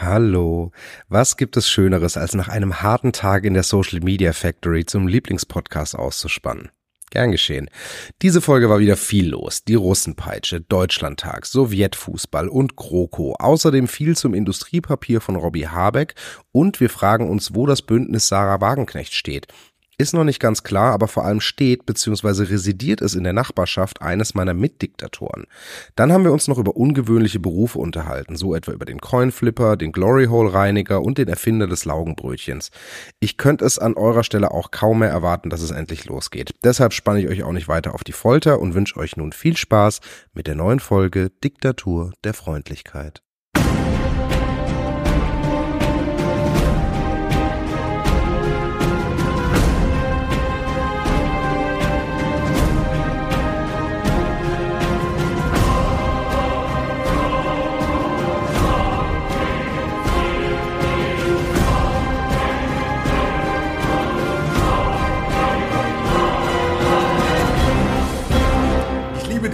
Hallo. Was gibt es Schöneres, als nach einem harten Tag in der Social Media Factory zum Lieblingspodcast auszuspannen? Gern geschehen. Diese Folge war wieder viel los. Die Russenpeitsche, Deutschlandtag, Sowjetfußball und GroKo. Außerdem viel zum Industriepapier von Robbie Habeck und wir fragen uns, wo das Bündnis Sarah Wagenknecht steht. Ist noch nicht ganz klar, aber vor allem steht bzw. residiert es in der Nachbarschaft eines meiner Mitdiktatoren. Dann haben wir uns noch über ungewöhnliche Berufe unterhalten, so etwa über den Coinflipper, den Gloryhole Reiniger und den Erfinder des Laugenbrötchens. Ich könnte es an eurer Stelle auch kaum mehr erwarten, dass es endlich losgeht. Deshalb spanne ich euch auch nicht weiter auf die Folter und wünsche euch nun viel Spaß mit der neuen Folge Diktatur der Freundlichkeit.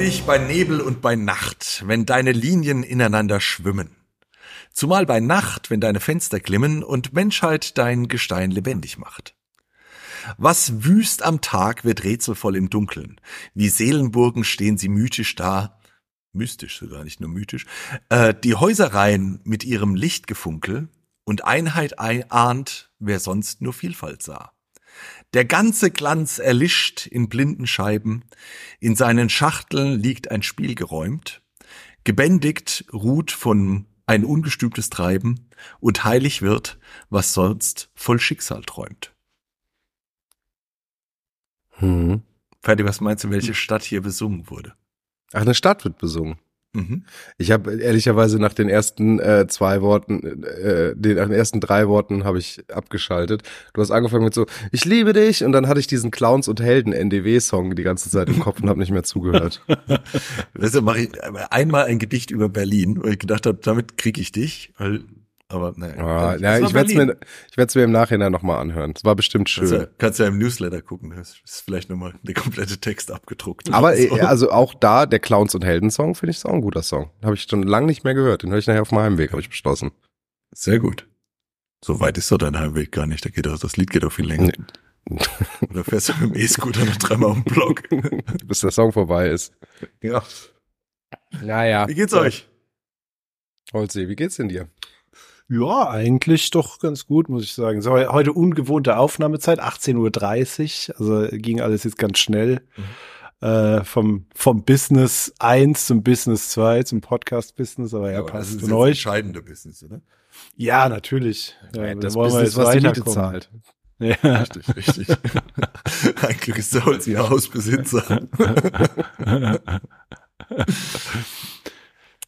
Dich bei Nebel und bei Nacht, wenn deine Linien ineinander schwimmen. Zumal bei Nacht, wenn deine Fenster glimmen und Menschheit dein Gestein lebendig macht. Was wüst am Tag wird rätselvoll im Dunkeln. Wie Seelenburgen stehen sie mythisch da, mystisch sogar, nicht nur mythisch, äh, die Häusereien mit ihrem Lichtgefunkel und Einheit ahnt, wer sonst nur Vielfalt sah. Der ganze Glanz erlischt in blinden Scheiben, in seinen Schachteln liegt ein Spiel geräumt, gebändigt ruht von ein ungestümtes Treiben und heilig wird, was sonst voll Schicksal träumt. Hm. Ferdi, was meinst du, welche Stadt hier besungen wurde? Ach, eine Stadt wird besungen. Mhm. Ich habe ehrlicherweise nach den ersten äh, zwei Worten, äh, den, nach den ersten drei Worten habe ich abgeschaltet. Du hast angefangen mit so, ich liebe dich und dann hatte ich diesen Clowns und Helden NDW-Song die ganze Zeit im Kopf und habe nicht mehr zugehört. weißt du, mache ich einmal ein Gedicht über Berlin, weil ich gedacht habe, damit kriege ich dich, weil aber naja. Ah, ja, ich werde es mir, ich mir im Nachhinein nochmal anhören. Es war bestimmt schön. Kannst ja, kannst ja im Newsletter gucken. Das ist vielleicht nochmal der komplette Text abgedruckt. Aber so. Äh, also auch da, der Clowns und Helden Song, finde ich ist auch ein guter Song. Habe ich schon lange nicht mehr gehört. Den höre ich nachher auf meinem Heimweg, habe ich beschlossen. Sehr gut. So weit ist doch dein Heimweg gar nicht. Da geht doch, das Lied geht doch viel länger. Nee. Oder fährst du mit dem E-Scooter noch dreimal um den Block? Bis der Song vorbei ist. Ja. Naja. Wie geht's euch? Holzi, wie geht's denn dir? Ja, eigentlich doch ganz gut, muss ich sagen. So, heute ungewohnte Aufnahmezeit, 18.30 Uhr, also ging alles jetzt ganz schnell. Mhm. Äh, vom, vom Business 1 zum Business 2 zum Podcast-Business, aber ja, ja passt das ist euch. entscheidende Business, oder? Ja, natürlich. Ja, das wollen Business, was die Miete zahlt. Ja. Richtig, richtig. Ein Glück ist der Holz ihr Hausbesitzer.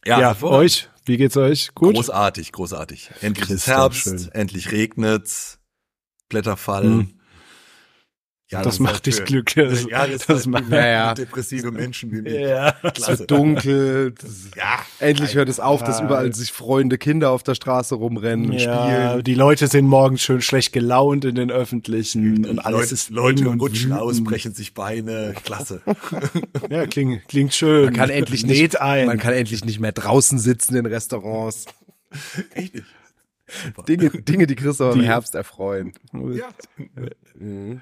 ja, ja euch wie geht's euch? Gut? Großartig, großartig. Endlich ist Herbst, endlich regnet's, Blätter fallen. Ja, das, das macht dich glücklich. Ja, das, das macht ja, ja. depressive Menschen wie mich. Ja. Es wird dunkel. Ja. Endlich hört es auf, dass überall sich freuende Kinder auf der Straße rumrennen und ja, spielen. Die Leute sind morgens schön schlecht gelaunt in den öffentlichen und alles Leute, ist Leute und rutschen wütend. aus, brechen sich Beine. Klasse. ja, klingt, klingt schön. Man kann endlich nicht, ein. man kann endlich nicht mehr draußen sitzen in Restaurants. Echt nicht. Dinge, Dinge, die Christoph die, im Herbst erfreuen. Ja.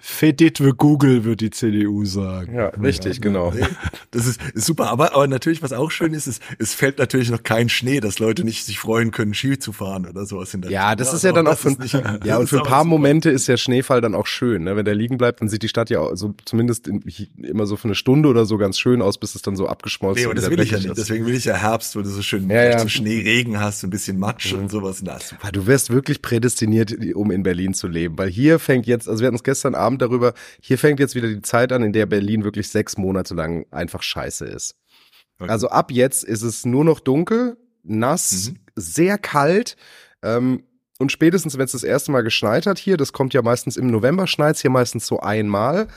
Fedit für Google, wird die CDU sagen. Ja, richtig, ja, genau. Das ist, ist, super. Aber, aber natürlich, was auch schön ist, ist, es fällt natürlich noch kein Schnee, dass Leute nicht sich freuen können, Ski zu fahren oder sowas in der Ja, das ist ja dann auch für, nicht, ja, und für ein paar Momente ist der Schneefall dann auch schön. Ne? Wenn der liegen bleibt, dann sieht die Stadt ja auch so, zumindest in, immer so für eine Stunde oder so ganz schön aus, bis es dann so abgeschmolzen ist. Nee, aber das will ich ja nicht. Deswegen will ich ja Herbst, wo du so schön ja, ja. So Schneeregen hast, ein bisschen Matsch mhm. und sowas. Na, super. Du wirst wirklich prädestiniert, um in Berlin zu leben. Weil hier fängt jetzt, also wir hatten es gestern Abend darüber, hier fängt jetzt wieder die Zeit an, in der Berlin wirklich sechs Monate lang einfach scheiße ist. Okay. Also ab jetzt ist es nur noch dunkel, nass, mhm. sehr kalt. Ähm, und spätestens, wenn es das erste Mal geschneit hat hier, das kommt ja meistens im November, schneit hier meistens so einmal.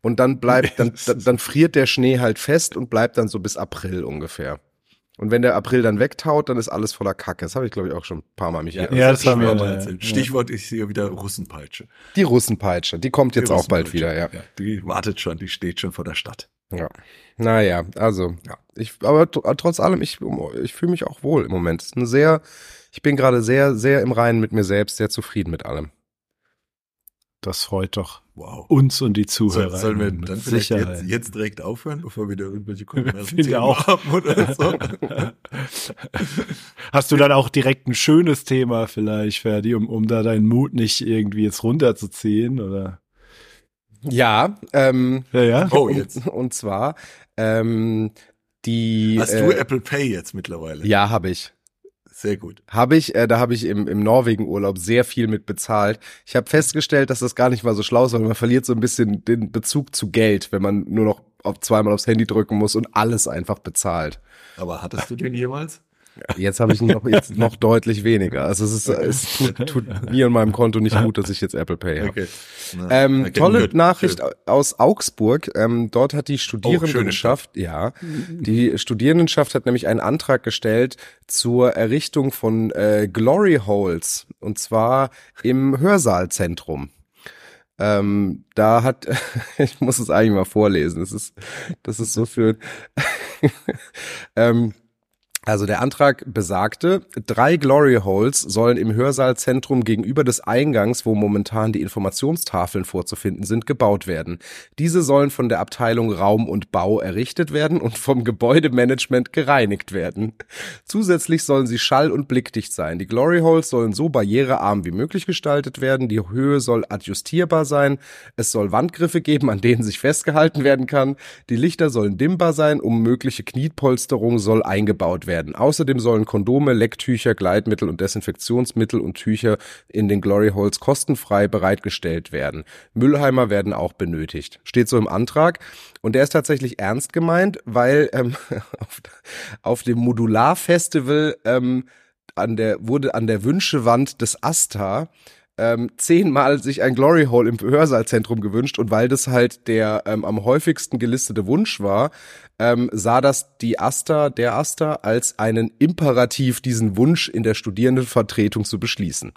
Und dann bleibt, dann, dann, dann friert der Schnee halt fest und bleibt dann so bis April ungefähr. Und wenn der April dann wegtaut, dann ist alles voller Kacke. Das habe ich, glaube ich, auch schon ein paar Mal mich ja, ja, das haben wir mal erzählt. Stichwort ist hier wieder Russenpeitsche. Die Russenpeitsche, die kommt jetzt die auch bald wieder, ja. ja. Die wartet schon, die steht schon vor der Stadt. Ja. Naja, also, ja. Ich, aber trotz allem, ich, ich fühle mich auch wohl im Moment. Es ist eine sehr, ich bin gerade sehr, sehr im Reinen mit mir selbst, sehr zufrieden mit allem. Das freut doch wow. uns und die Zuhörer. So, sollen wir dann vielleicht jetzt, jetzt, direkt aufhören, bevor wir da irgendwelche Kontroversen auch. haben oder so? Hast du dann auch direkt ein schönes Thema vielleicht, Ferdi, um, um da deinen Mut nicht irgendwie jetzt runterzuziehen, oder? Ja, ähm, ja, ja. Oh, jetzt. Und, und zwar, ähm, die. Hast äh, du Apple Pay jetzt mittlerweile? Ja, habe ich. Sehr gut. Habe ich, äh, da habe ich im, im Norwegen-Urlaub sehr viel mit bezahlt. Ich habe festgestellt, dass das gar nicht mal so schlau ist, weil man verliert so ein bisschen den Bezug zu Geld, wenn man nur noch auf zweimal aufs Handy drücken muss und alles einfach bezahlt. Aber hattest du den jemals? Jetzt habe ich noch, jetzt noch deutlich weniger. Also es, ist, es tut, tut mir und meinem Konto nicht gut, dass ich jetzt Apple Pay habe. Okay. ähm, tolle good. Nachricht Schön. aus Augsburg. Ähm, dort hat die Studierendenschaft, oh, ja, die Studierendenschaft hat nämlich einen Antrag gestellt zur Errichtung von äh, Glory Holes und zwar im Hörsaalzentrum. Ähm, da hat, ich muss es eigentlich mal vorlesen. Das ist, das ist so für. ähm, also der Antrag besagte, drei Glory Holes sollen im Hörsaalzentrum gegenüber des Eingangs, wo momentan die Informationstafeln vorzufinden sind, gebaut werden. Diese sollen von der Abteilung Raum und Bau errichtet werden und vom Gebäudemanagement gereinigt werden. Zusätzlich sollen sie schall- und blickdicht sein. Die Glory Holes sollen so barrierearm wie möglich gestaltet werden. Die Höhe soll adjustierbar sein. Es soll Wandgriffe geben, an denen sich festgehalten werden kann. Die Lichter sollen dimmbar sein. Um mögliche Kniepolsterung soll eingebaut werden werden. Außerdem sollen Kondome, Lecktücher, Gleitmittel und Desinfektionsmittel und Tücher in den Glory Holes kostenfrei bereitgestellt werden. Müllheimer werden auch benötigt. Steht so im Antrag. Und der ist tatsächlich ernst gemeint, weil ähm, auf, auf dem Modular-Festival ähm, an der, wurde an der Wünschewand des Asta ähm, zehnmal sich ein Glory Hole im Hörsaalzentrum gewünscht und weil das halt der ähm, am häufigsten gelistete Wunsch war, ähm, sah das die Asta, der Asta, als einen Imperativ, diesen Wunsch in der Studierendenvertretung zu beschließen.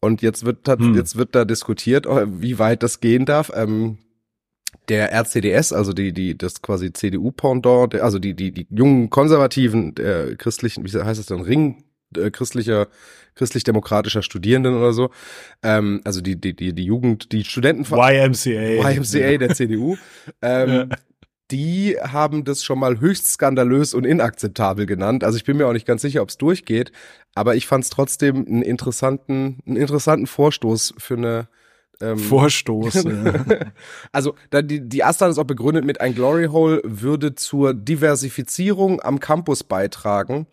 Und jetzt wird, hm. jetzt wird da diskutiert, oh, wie weit das gehen darf. Ähm, der RCDS, also die, die, das quasi CDU-Pendant, also die, die, die jungen Konservativen, der christlichen, wie heißt es dann, Ring, äh, christlicher, christlich-demokratischer Studierenden oder so, ähm, also die, die, die, die Jugend, die Studenten YMCA. YMCA der CDU, ähm, ja die haben das schon mal höchst skandalös und inakzeptabel genannt. Also ich bin mir auch nicht ganz sicher, ob es durchgeht, aber ich fand es trotzdem einen interessanten, einen interessanten Vorstoß für eine ähm, Vorstoß. ja. also da die, die Astan ist auch begründet mit ein Glory Hole würde zur Diversifizierung am Campus beitragen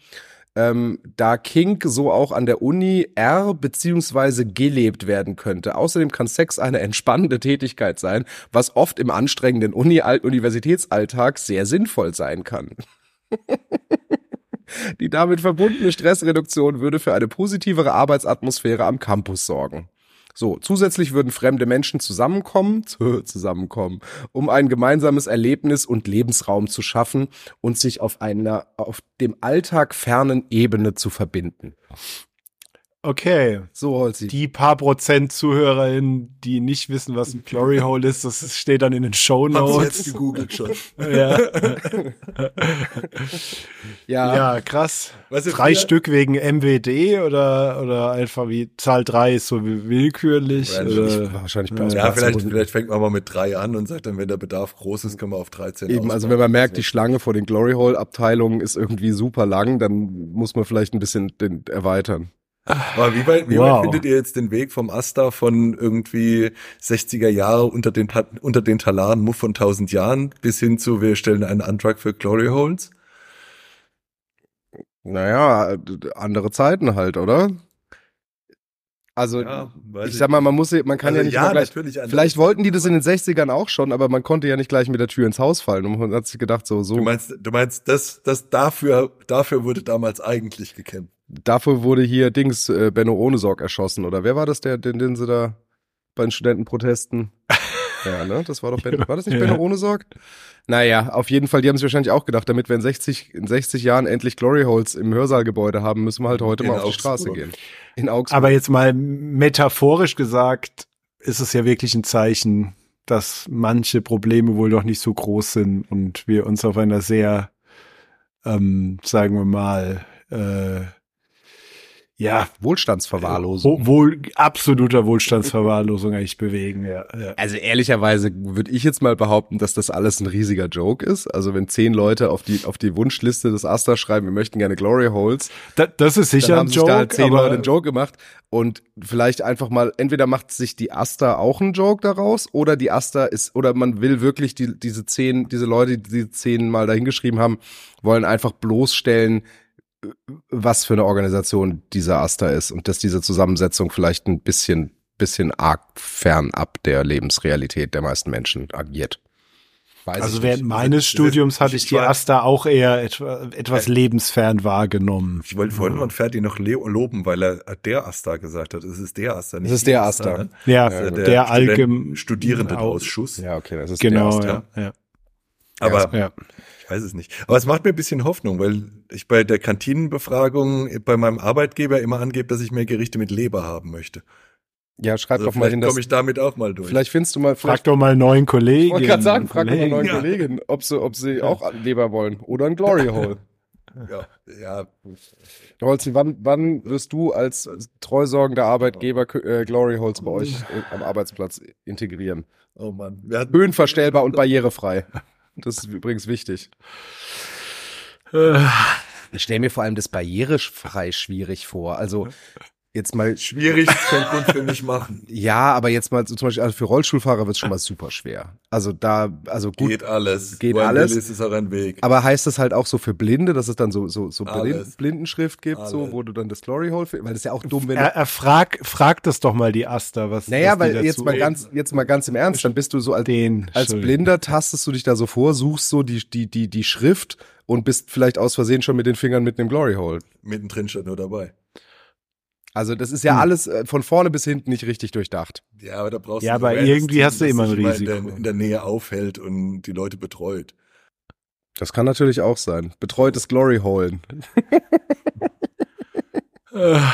ähm, da Kink so auch an der Uni R beziehungsweise gelebt werden könnte. Außerdem kann Sex eine entspannende Tätigkeit sein, was oft im anstrengenden Uni-Universitätsalltag sehr sinnvoll sein kann. Die damit verbundene Stressreduktion würde für eine positivere Arbeitsatmosphäre am Campus sorgen. So, zusätzlich würden fremde Menschen zusammenkommen, zusammenkommen, um ein gemeinsames Erlebnis und Lebensraum zu schaffen und sich auf einer auf dem Alltag fernen Ebene zu verbinden. Okay. So, Holzi. Die paar Prozent ZuhörerInnen, die nicht wissen, was ein Glory Hole ist, das steht dann in den Show Notes. jetzt gegoogelt schon. ja. ja. Ja, krass. Du, drei Stück wegen MWD oder, oder einfach wie Zahl drei ist so willkürlich? Oder, wahrscheinlich ja, ja vielleicht, vielleicht fängt man mal mit drei an und sagt dann, wenn der Bedarf groß ist, können wir auf 13 Eben, also wenn man merkt, die Schlange vor den Glory Hole Abteilungen ist irgendwie super lang, dann muss man vielleicht ein bisschen den erweitern. Aber wie weit, wie wow. weit findet ihr jetzt den Weg vom Asta von irgendwie 60er Jahre unter den, unter den Talaren Muff von 1000 Jahren bis hin zu, wir stellen einen Antrag für Glory Holes? Naja, andere Zeiten halt, oder? Also, ja, ich sag mal, man muss, man kann also, ja nicht ja, gleich, natürlich vielleicht wollten die das in den 60ern auch schon, aber man konnte ja nicht gleich mit der Tür ins Haus fallen und man hat sich gedacht, so, so. Du meinst, du meinst, das, das dafür, dafür wurde damals eigentlich gekämpft. Dafür wurde hier Dings, äh, Benno Ohnesorg erschossen, oder wer war das, der, den, den sie da bei den Studentenprotesten? Ja, ne? Das war doch Ben, war das nicht ja. Benno ohne Sorg? Naja, auf jeden Fall, die haben sich wahrscheinlich auch gedacht, damit wir in 60, in 60 Jahren endlich Glory Holes im Hörsaalgebäude haben, müssen wir halt heute in mal auf Augsburg. die Straße gehen. In Augsburg. Aber jetzt mal metaphorisch gesagt, ist es ja wirklich ein Zeichen, dass manche Probleme wohl doch nicht so groß sind und wir uns auf einer sehr, ähm, sagen wir mal, äh, ja, Wohlstandsverwahrlosung. Wohl, absoluter Wohlstandsverwahrlosung eigentlich bewegen, ja, ja. Also ehrlicherweise würde ich jetzt mal behaupten, dass das alles ein riesiger Joke ist. Also wenn zehn Leute auf die, auf die Wunschliste des Asta schreiben, wir möchten gerne Glory Holes. Da, das ist sicher ein Joke. Da halt zehn Leute einen Joke gemacht und vielleicht einfach mal, entweder macht sich die Asta auch einen Joke daraus oder die Asta ist, oder man will wirklich die, diese zehn, diese Leute, die diese zehn mal dahingeschrieben haben, wollen einfach bloßstellen, was für eine Organisation dieser Asta ist und dass diese Zusammensetzung vielleicht ein bisschen, bisschen arg fernab der Lebensrealität der meisten Menschen agiert. Weiß also während meines Studiums hatte ich die Asta auch eher etwa, etwas lebensfern wahrgenommen. Ich wollte vorhin von Ferdi noch loben, weil er der Asta gesagt hat. Es ist der Asta, nicht Es ist der Asta. Asta. Ja, ja, der, der allgemein Studierendenausschuss. Ja, okay, das ist genau, der Asta. Ja, ja. Aber ja weiß es nicht. Aber es macht mir ein bisschen Hoffnung, weil ich bei der Kantinenbefragung bei meinem Arbeitgeber immer angebe, dass ich mehr Gerichte mit Leber haben möchte. Ja, schreib also doch mal hin. Vielleicht komme ich damit auch mal durch. Vielleicht findest du mal. Frag doch mal neuen Kollegen. Ich wollte gerade sagen, frag doch mal neuen ja. Kollegen, ob sie, ob sie auch Leber wollen oder ein Glory Hole. ja, ja. Holzi, wann, wann wirst du als treusorgender Arbeitgeber äh, Glory Holes bei euch am Arbeitsplatz integrieren? Oh Mann. Höhenverstellbar und barrierefrei. Das ist übrigens wichtig. Ich stelle mir vor allem das barrierefrei schwierig vor. Also jetzt mal. Schwierig kein Grund für mich machen. Ja, aber jetzt mal zum Beispiel also für Rollstuhlfahrer wird es schon mal super schwer. Also da, also gut. Geht alles. Geht Wo alles. Ist es auch ein Weg. Aber heißt das halt auch so für Blinde, dass es dann so, so, so Blind, Blindenschrift gibt, alles. so, wo du dann das Glory Hole, weil das ist ja auch dumm, wenn. Er, er frag, frag das doch mal die Asta, was. Naja, was weil jetzt mal ganz, jetzt mal ganz im Ernst, dann bist du so als, Den, als Blinder tastest du dich da so vor, suchst so die, die, die, die Schrift und bist vielleicht aus Versehen schon mit den Fingern mit einem Glory Hole. Mittendrin schon nur dabei. Also das ist ja hm. alles äh, von vorne bis hinten nicht richtig durchdacht. Ja, aber da brauchst ja, du. Ja, aber irgendwie hast du immer ein Risiko. In der, in der Nähe aufhält und die Leute betreut. Das kann natürlich auch sein. Betreutes Glory Holen.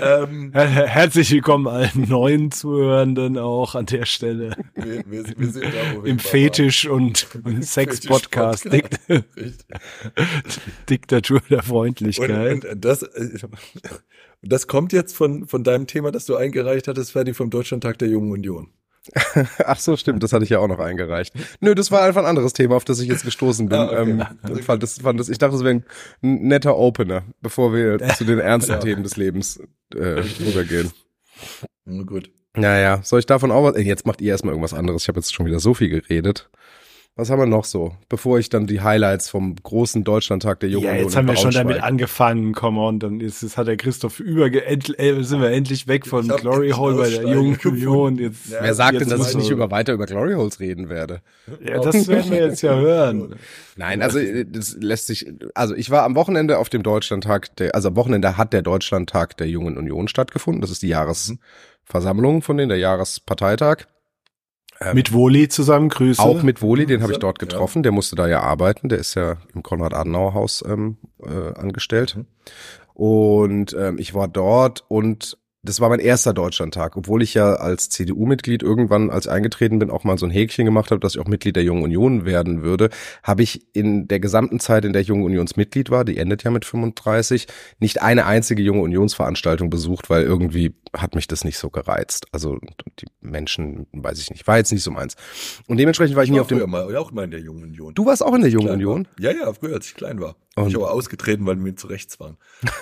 ähm, Herzlich willkommen allen neuen Zuhörenden auch an der Stelle. Wir, wir, wir sind da, Im Fetisch- und, und Sex-Podcast. Diktatur der Freundlichkeit. Und, und das, äh, das kommt jetzt von, von deinem Thema, das du eingereicht hattest, Ferdi, vom Deutschlandtag der Jungen Union. Ach so, stimmt, das hatte ich ja auch noch eingereicht. Nö, das war einfach ein anderes Thema, auf das ich jetzt gestoßen bin. Ah, okay. ähm, fand das, fand das, ich dachte, das wäre ein netter Opener, bevor wir zu den ernsten ja. Themen des Lebens äh, rübergehen. Gut. Naja, soll ich davon auch was? Jetzt macht ihr erstmal irgendwas anderes. Ich habe jetzt schon wieder so viel geredet. Was haben wir noch so? Bevor ich dann die Highlights vom großen Deutschlandtag der Jungen Ja, jetzt haben wir schon damit angefangen, come on, dann ist es, hat der Christoph überge, äh, sind wir endlich weg von Glory Hole bei der Jungen Union. Jetzt, ja, Wer sagt denn, dass ich nicht über weiter über Glory Holes reden werde? Ja, das werden wir jetzt ja hören. Nein, also äh, das lässt sich, also ich war am Wochenende auf dem Deutschlandtag, der, also am Wochenende hat der Deutschlandtag der Jungen Union stattgefunden. Das ist die Jahresversammlung von denen, der Jahresparteitag. Ähm, mit Woli zusammen, Grüße. Auch mit Woli, den habe ich dort getroffen. Ja. Der musste da ja arbeiten. Der ist ja im Konrad-Adenauer-Haus ähm, äh, angestellt. Mhm. Und ähm, ich war dort und das war mein erster Deutschlandtag, obwohl ich ja als CDU-Mitglied irgendwann, als eingetreten bin, auch mal so ein Häkchen gemacht habe, dass ich auch Mitglied der Jungen Union werden würde, habe ich in der gesamten Zeit, in der ich Junge Unionsmitglied war, die endet ja mit 35, nicht eine einzige Junge Unionsveranstaltung besucht, weil irgendwie hat mich das nicht so gereizt. Also die Menschen, weiß ich nicht, war jetzt nicht so meins. Und dementsprechend war ich, ich nie auf dem. Mal, auch mal in der Jungen Union. Du warst auch in der Jungen Union? War. Ja, ja, früher, als ich klein war. Und ich aber ausgetreten, weil wir zu rechts waren.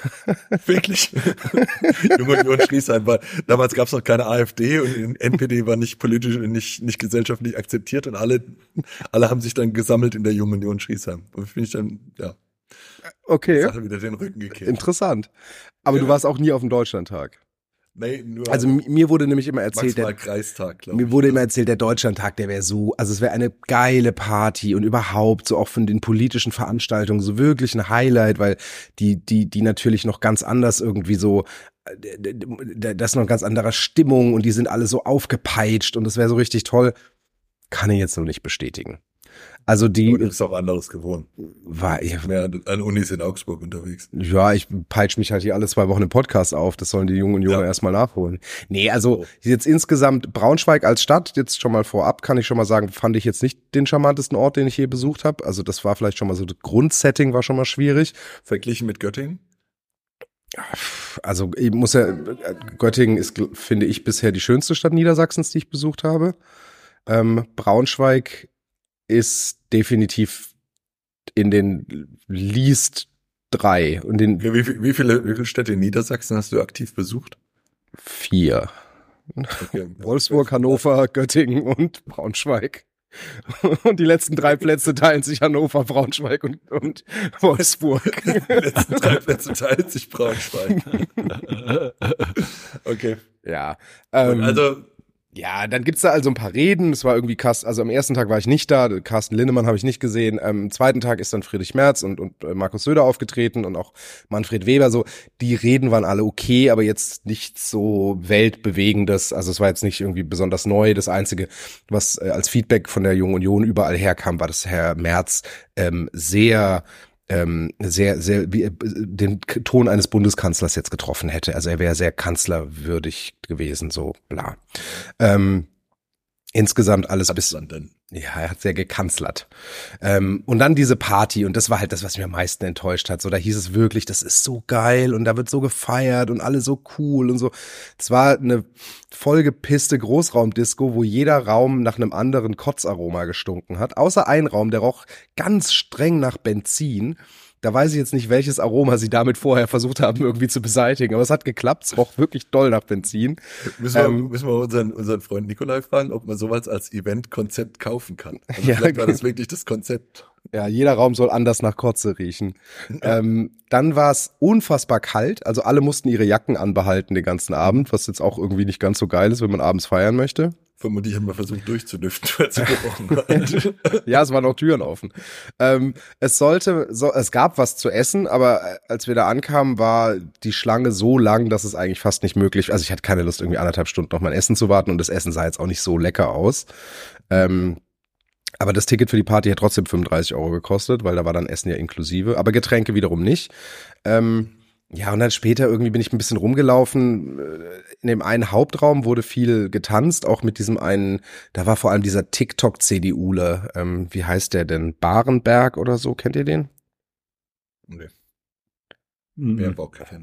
Wirklich. Junge Union Schließheim war, damals gab es noch keine AfD und NPD war nicht politisch und nicht, nicht gesellschaftlich akzeptiert und alle, alle haben sich dann gesammelt in der Jungen Union Schließheim. Und bin ich dann, ja. Okay. Sache wieder den Rücken gekehrt. Interessant. Aber ja. du warst auch nie auf dem Deutschlandtag. Nee, nur also mir wurde nämlich immer erzählt, der, Kreistag, mir wurde immer erzählt, der Deutschlandtag, der wäre so, also es wäre eine geile Party und überhaupt so auch von den politischen Veranstaltungen so wirklich ein Highlight, weil die die die natürlich noch ganz anders irgendwie so das ist noch ein ganz anderer Stimmung und die sind alle so aufgepeitscht und das wäre so richtig toll. Kann ich jetzt noch nicht bestätigen. Also die. Du bist auch anderes gewohnt. War, ja, mehr an Unis in Augsburg unterwegs. Ja, ich peitsche mich halt hier alle zwei Wochen im Podcast auf. Das sollen die Jungen und Jungen ja. erstmal nachholen. Nee, also jetzt insgesamt Braunschweig als Stadt, jetzt schon mal vorab, kann ich schon mal sagen, fand ich jetzt nicht den charmantesten Ort, den ich je besucht habe. Also das war vielleicht schon mal so, das Grundsetting war schon mal schwierig. Verglichen mit Göttingen? Also ich muss ja, Göttingen ist, finde ich, bisher die schönste Stadt Niedersachsens, die ich besucht habe. Ähm, Braunschweig ist definitiv in den least drei. Und den wie, wie, wie, viele, wie viele Städte in Niedersachsen hast du aktiv besucht? Vier. Okay. Wolfsburg, Hannover, Göttingen und Braunschweig. Und die letzten drei Plätze teilen sich Hannover, Braunschweig und, und Wolfsburg. Die letzten drei Plätze teilen sich Braunschweig. Okay. Ja. Ähm, also ja, dann gibt's da also ein paar Reden. Es war irgendwie Carsten, also am ersten Tag war ich nicht da, Carsten Linnemann habe ich nicht gesehen. Am zweiten Tag ist dann Friedrich Merz und, und äh, Markus Söder aufgetreten und auch Manfred Weber. So, die Reden waren alle okay, aber jetzt nicht so weltbewegendes. Also es war jetzt nicht irgendwie besonders neu. Das Einzige, was äh, als Feedback von der Jungen Union überall herkam, war, dass Herr Merz ähm, sehr ähm, sehr, sehr wie, äh, den Ton eines Bundeskanzlers jetzt getroffen hätte. Also er wäre sehr kanzlerwürdig gewesen, so bla. Ähm, insgesamt alles bis. Ja, er hat sehr gekanzlert. Ähm, und dann diese Party, und das war halt das, was mich am meisten enttäuscht hat. So, da hieß es wirklich, das ist so geil und da wird so gefeiert und alle so cool und so. Es war eine vollgepisste Großraumdisco, wo jeder Raum nach einem anderen Kotzaroma gestunken hat. Außer ein Raum, der roch ganz streng nach Benzin. Da weiß ich jetzt nicht, welches Aroma sie damit vorher versucht haben, irgendwie zu beseitigen. Aber es hat geklappt. Es roch wirklich doll nach Benzin. Müssen wir, ähm, müssen wir unseren, unseren Freund Nikolai fragen, ob man sowas als Event-Konzept kaufen kann. Also ja, vielleicht war das wirklich das Konzept. Ja, jeder Raum soll anders nach Kotze riechen. ähm, dann war es unfassbar kalt. Also alle mussten ihre Jacken anbehalten den ganzen Abend, was jetzt auch irgendwie nicht ganz so geil ist, wenn man abends feiern möchte. Vermutlich haben wir versucht durchzulüften, weil sie gebrochen war. ja, es waren noch Türen offen. Ähm, es sollte, so, es gab was zu essen, aber äh, als wir da ankamen, war die Schlange so lang, dass es eigentlich fast nicht möglich. Also ich hatte keine Lust, irgendwie anderthalb Stunden auf mein Essen zu warten und das Essen sah jetzt auch nicht so lecker aus. Ähm, aber das Ticket für die Party hat trotzdem 35 Euro gekostet, weil da war dann Essen ja inklusive, aber Getränke wiederum nicht. Ähm, ja, und dann später irgendwie bin ich ein bisschen rumgelaufen. In dem einen Hauptraum wurde viel getanzt, auch mit diesem einen, da war vor allem dieser TikTok-CDUler, ähm, wie heißt der denn? Barenberg oder so, kennt ihr den? Nee. Mehr Bock hat er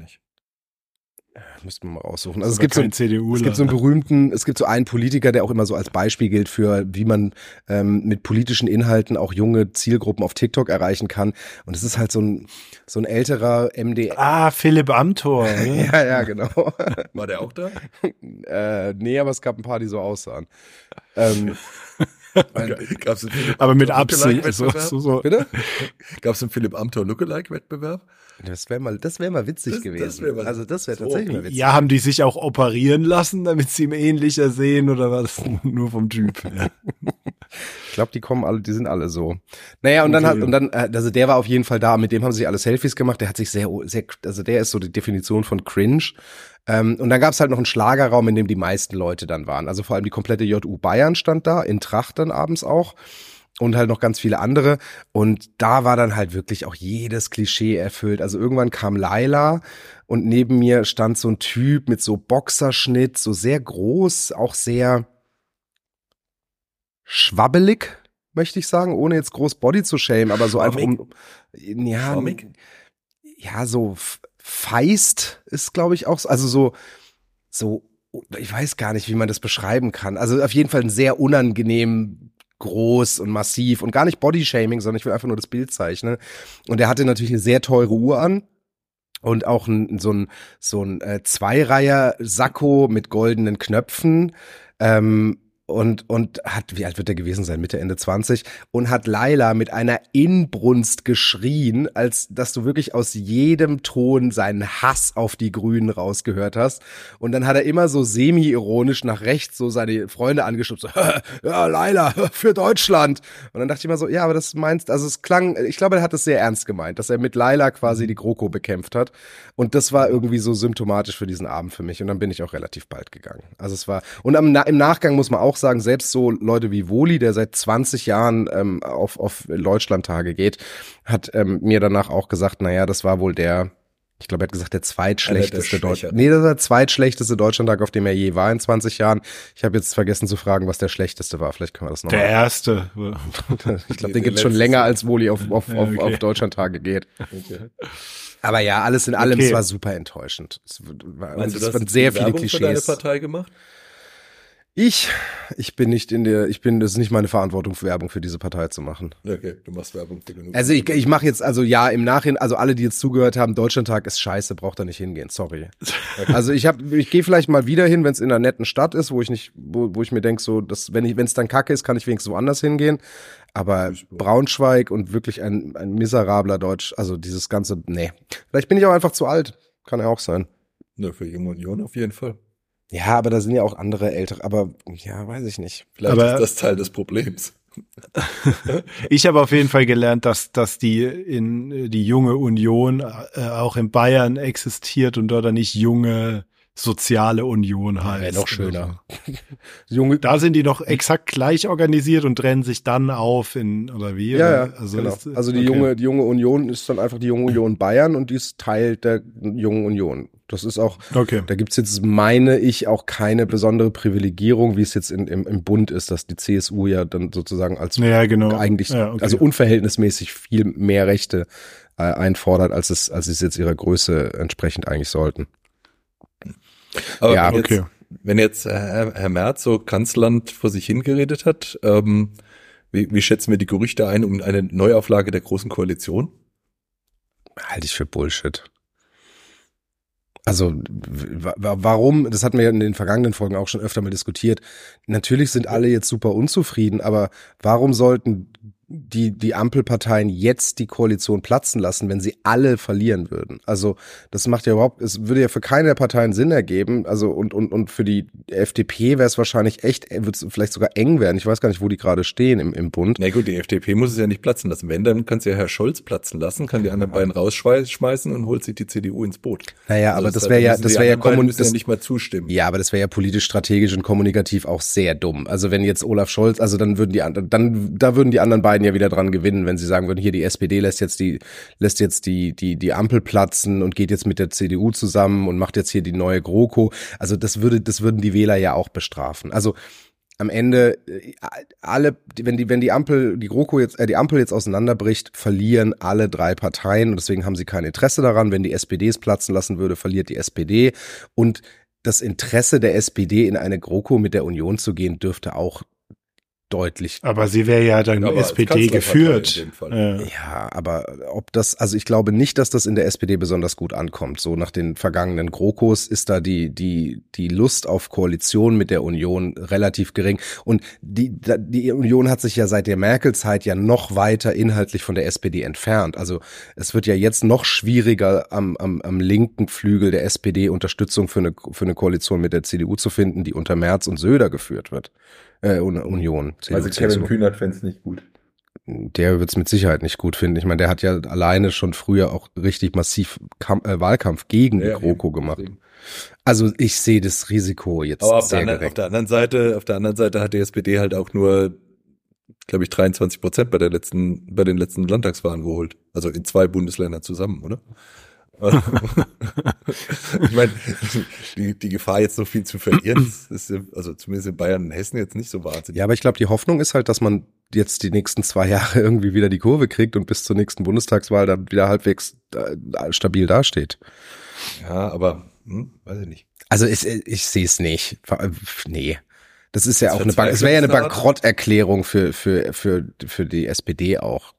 nicht. Müssten wir mal raussuchen. Also es gibt, so, es gibt so einen berühmten, es gibt so einen Politiker, der auch immer so als Beispiel gilt für, wie man ähm, mit politischen Inhalten auch junge Zielgruppen auf TikTok erreichen kann. Und es ist halt so ein, so ein älterer MD. Ah, Philipp Amthor. ja, ja, genau. War der auch da? äh, nee, aber es gab ein paar, die so aussahen. Ähm, Gab's aber mit Absicht. So, so, so. Bitte? Gab es einen Philipp Amthor Lookalike-Wettbewerb? Das wäre mal, das wäre mal witzig das, gewesen. Das wär mal, also das wäre so. tatsächlich mal witzig. Ja, haben die sich auch operieren lassen, damit sie ihm ähnlicher sehen oder war das nur vom Typ? Ja. ich glaube, die kommen alle, die sind alle so. Naja, und okay. dann hat, und dann, äh, also der war auf jeden Fall da, mit dem haben sie alle Selfies gemacht, der hat sich sehr, sehr, also der ist so die Definition von cringe. Ähm, und dann gab es halt noch einen Schlagerraum, in dem die meisten Leute dann waren. Also vor allem die komplette JU Bayern stand da, in Tracht dann abends auch und halt noch ganz viele andere. Und da war dann halt wirklich auch jedes Klischee erfüllt. Also irgendwann kam Laila und neben mir stand so ein Typ mit so Boxerschnitt, so sehr groß, auch sehr schwabbelig, möchte ich sagen, ohne jetzt groß Body zu shame, aber so einfach um, ja, Schwammig? ja, so feist ist, glaube ich, auch, also so, so, ich weiß gar nicht, wie man das beschreiben kann. Also auf jeden Fall ein sehr unangenehm groß und massiv und gar nicht Bodyshaming, sondern ich will einfach nur das Bild zeichnen. Und er hatte natürlich eine sehr teure Uhr an und auch ein, so ein so ein äh, Zweireiher Sakko mit goldenen Knöpfen. Ähm, und, und hat, wie alt wird er gewesen sein? Mitte, Ende 20 und hat Laila mit einer Inbrunst geschrien, als dass du wirklich aus jedem Ton seinen Hass auf die Grünen rausgehört hast. Und dann hat er immer so semi-ironisch nach rechts so seine Freunde angeschubst, so, ja, Laila, für Deutschland. Und dann dachte ich immer so, ja, aber das meinst, also es klang, ich glaube, er hat es sehr ernst gemeint, dass er mit Laila quasi die GroKo bekämpft hat. Und das war irgendwie so symptomatisch für diesen Abend für mich. Und dann bin ich auch relativ bald gegangen. Also es war, und am, im Nachgang muss man auch sagen, selbst so Leute wie Woli, der seit 20 Jahren ähm, auf, auf Deutschlandtage geht, hat ähm, mir danach auch gesagt, naja, das war wohl der, ich glaube, er hat gesagt, der zweitschlechteste Deutsch. Nee, das ist der zweitschlechteste Deutschlandtag, auf dem er je war in 20 Jahren. Ich habe jetzt vergessen zu fragen, was der schlechteste war. Vielleicht können wir das noch. Der erste. ich glaube, den gibt's schon länger, als Woli auf, auf, auf, okay. auf Deutschlandtage geht. Okay. Aber ja, alles in allem, okay. es war super enttäuschend. Es, war, Meinst es waren sehr viele Klischees. Für deine Partei gemacht? Ich, ich bin nicht in der, ich bin, das ist nicht meine Verantwortung, Werbung für diese Partei zu machen. Okay, du machst Werbung für genug. Also ich, ich mache jetzt, also ja, im Nachhinein, also alle, die jetzt zugehört haben, Deutschlandtag ist scheiße, braucht da nicht hingehen, sorry. Okay. Also ich habe, ich gehe vielleicht mal wieder hin, wenn es in einer netten Stadt ist, wo ich nicht, wo, wo ich mir denke, so, dass, wenn ich, wenn es dann kacke ist, kann ich wenigstens woanders hingehen. Aber Braunschweig und wirklich ein, ein miserabler Deutsch, also dieses ganze, nee. Vielleicht bin ich auch einfach zu alt. Kann ja auch sein. Ne, für Junge Union auf jeden Fall. Ja, aber da sind ja auch andere ältere, aber ja, weiß ich nicht. Vielleicht aber, ist das Teil des Problems. ich habe auf jeden Fall gelernt, dass, dass die in die junge Union äh, auch in Bayern existiert und dort nicht junge soziale Union heißt. Ja, noch schöner. Junge, da sind die doch exakt gleich organisiert und trennen sich dann auf in oder wie? Ja, ja also, genau. ist, also die okay. junge die junge Union ist dann einfach die junge Union Bayern und die ist Teil der jungen Union. Das ist auch, okay. da gibt's jetzt, meine ich, auch keine besondere Privilegierung, wie es jetzt in, im, im Bund ist, dass die CSU ja dann sozusagen als ja, genau. eigentlich, ja, okay. also unverhältnismäßig viel mehr Rechte äh, einfordert, als es, als es jetzt ihrer Größe entsprechend eigentlich sollten. Aber ja, jetzt, okay. wenn jetzt Herr, Herr Merz so Kanzlerland vor sich hingeredet hat, ähm, wie, wie schätzen wir die Gerüchte ein um eine Neuauflage der Großen Koalition? Halte ich für Bullshit. Also warum, das hatten wir ja in den vergangenen Folgen auch schon öfter mal diskutiert. Natürlich sind alle jetzt super unzufrieden, aber warum sollten die, die Ampelparteien jetzt die Koalition platzen lassen, wenn sie alle verlieren würden. Also das macht ja überhaupt, es würde ja für keine der Parteien Sinn ergeben. Also und, und, und für die FDP wäre es wahrscheinlich echt, wird es vielleicht sogar eng werden. Ich weiß gar nicht, wo die gerade stehen im, im Bund. Na gut, die FDP muss es ja nicht platzen lassen. Wenn, dann kannst du ja Herr Scholz platzen lassen, kann die anderen beiden rausschmeißen und holt sich die CDU ins Boot. Naja, also aber das, wäre ja, das wäre ja kommunistisch. Ja nicht mal zustimmen. Ja, aber das wäre ja politisch, strategisch und kommunikativ auch sehr dumm. Also wenn jetzt Olaf Scholz, also dann würden die anderen, dann, da würden die anderen beiden beiden ja wieder dran gewinnen, wenn sie sagen würden, hier die SPD lässt jetzt die lässt jetzt die die die Ampel platzen und geht jetzt mit der CDU zusammen und macht jetzt hier die neue GroKo. Also das würde das würden die Wähler ja auch bestrafen. Also am Ende äh, alle, wenn die, wenn die Ampel, die GroKo jetzt, äh, die Ampel jetzt auseinanderbricht, verlieren alle drei Parteien und deswegen haben sie kein Interesse daran. Wenn die SPD es platzen lassen würde, verliert die SPD und das Interesse der SPD in eine GroKo mit der Union zu gehen, dürfte auch deutlich. Aber sie wäre ja dann ja, SPD geführt. Ja. ja, aber ob das, also ich glaube nicht, dass das in der SPD besonders gut ankommt. So nach den vergangenen GroKos ist da die, die, die Lust auf Koalition mit der Union relativ gering. Und die, die Union hat sich ja seit der Merkel-Zeit ja noch weiter inhaltlich von der SPD entfernt. Also es wird ja jetzt noch schwieriger am, am, am linken Flügel der SPD Unterstützung für eine, für eine Koalition mit der CDU zu finden, die unter Merz und Söder geführt wird äh, Union. CDU, also Kevin Kühnert fände es nicht gut. Der wird es mit Sicherheit nicht gut finden. Ich meine, der hat ja alleine schon früher auch richtig massiv Kamp äh, Wahlkampf gegen ja, die GroKo gemacht. Deswegen. Also ich sehe das Risiko jetzt Aber auf sehr der, auf der anderen Seite, auf der anderen Seite hat die SPD halt auch nur, glaube ich, 23 Prozent bei der letzten, bei den letzten Landtagswahlen geholt. Also in zwei Bundesländern zusammen, oder? ich meine, die, die Gefahr jetzt so viel zu verlieren, ist also zumindest in Bayern und Hessen jetzt nicht so wahnsinnig. Ja, aber ich glaube, die Hoffnung ist halt, dass man jetzt die nächsten zwei Jahre irgendwie wieder die Kurve kriegt und bis zur nächsten Bundestagswahl dann wieder halbwegs äh, stabil dasteht. Ja, aber hm, weiß ich nicht. Also ich, ich sehe es nicht. Nee. Das ist ja das auch eine Bank. Es wäre ja eine Bankrotterklärung für, für, für, für die SPD auch.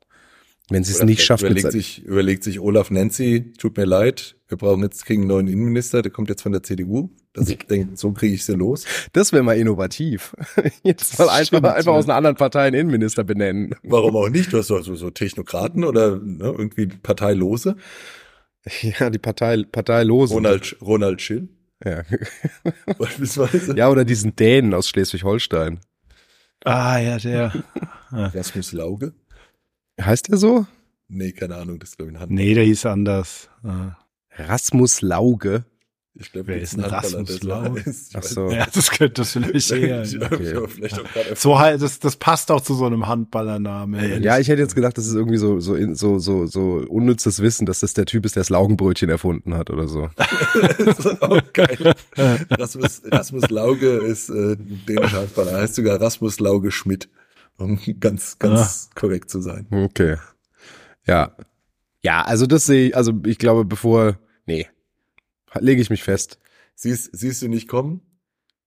Wenn sie es nicht schafft. Überlegt sich, überlegt sich Olaf Nancy, tut mir leid, wir brauchen jetzt kriegen einen neuen Innenminister, der kommt jetzt von der CDU. dass ich denke, so kriege ich sie los. Das wäre mal innovativ. Jetzt mal einfach, stimmt, einfach aus einer anderen Partei einen Innenminister benennen. Warum auch nicht? Du hast doch so, so Technokraten oder ne, irgendwie Parteilose. Ja, die Partei, Parteilose. Ronald, Ronald Schill Ja. beispielsweise. ja, oder diesen Dänen aus Schleswig-Holstein. Ah, ja, der. Rasmus Lauge. Heißt der so? Nee, keine Ahnung, das ist glaube ich ein Hand. Nee, der hieß anders. Ah. Rasmus Lauge. Ich glaube, Wer ist ein Handballer, Rasmus Lauge? Ach so. Ja, das könnte das vielleicht eher. Okay. vielleicht auch gerade So halt, das, das passt auch zu so einem Handballername. Ja, ich hätte jetzt gedacht, das ist irgendwie so, so, so, so, so unnützes Wissen, dass das der Typ ist, der das Laugenbrötchen erfunden hat oder so. das ist auch geil. Rasmus, Rasmus Lauge ist äh, dänischer Handballer. Er heißt sogar Rasmus Lauge Schmidt, um ganz, ganz korrekt zu sein. Okay. Ja. Ja, also das sehe ich, also ich glaube, bevor, nee, lege ich mich fest. Siehst, siehst du nicht kommen?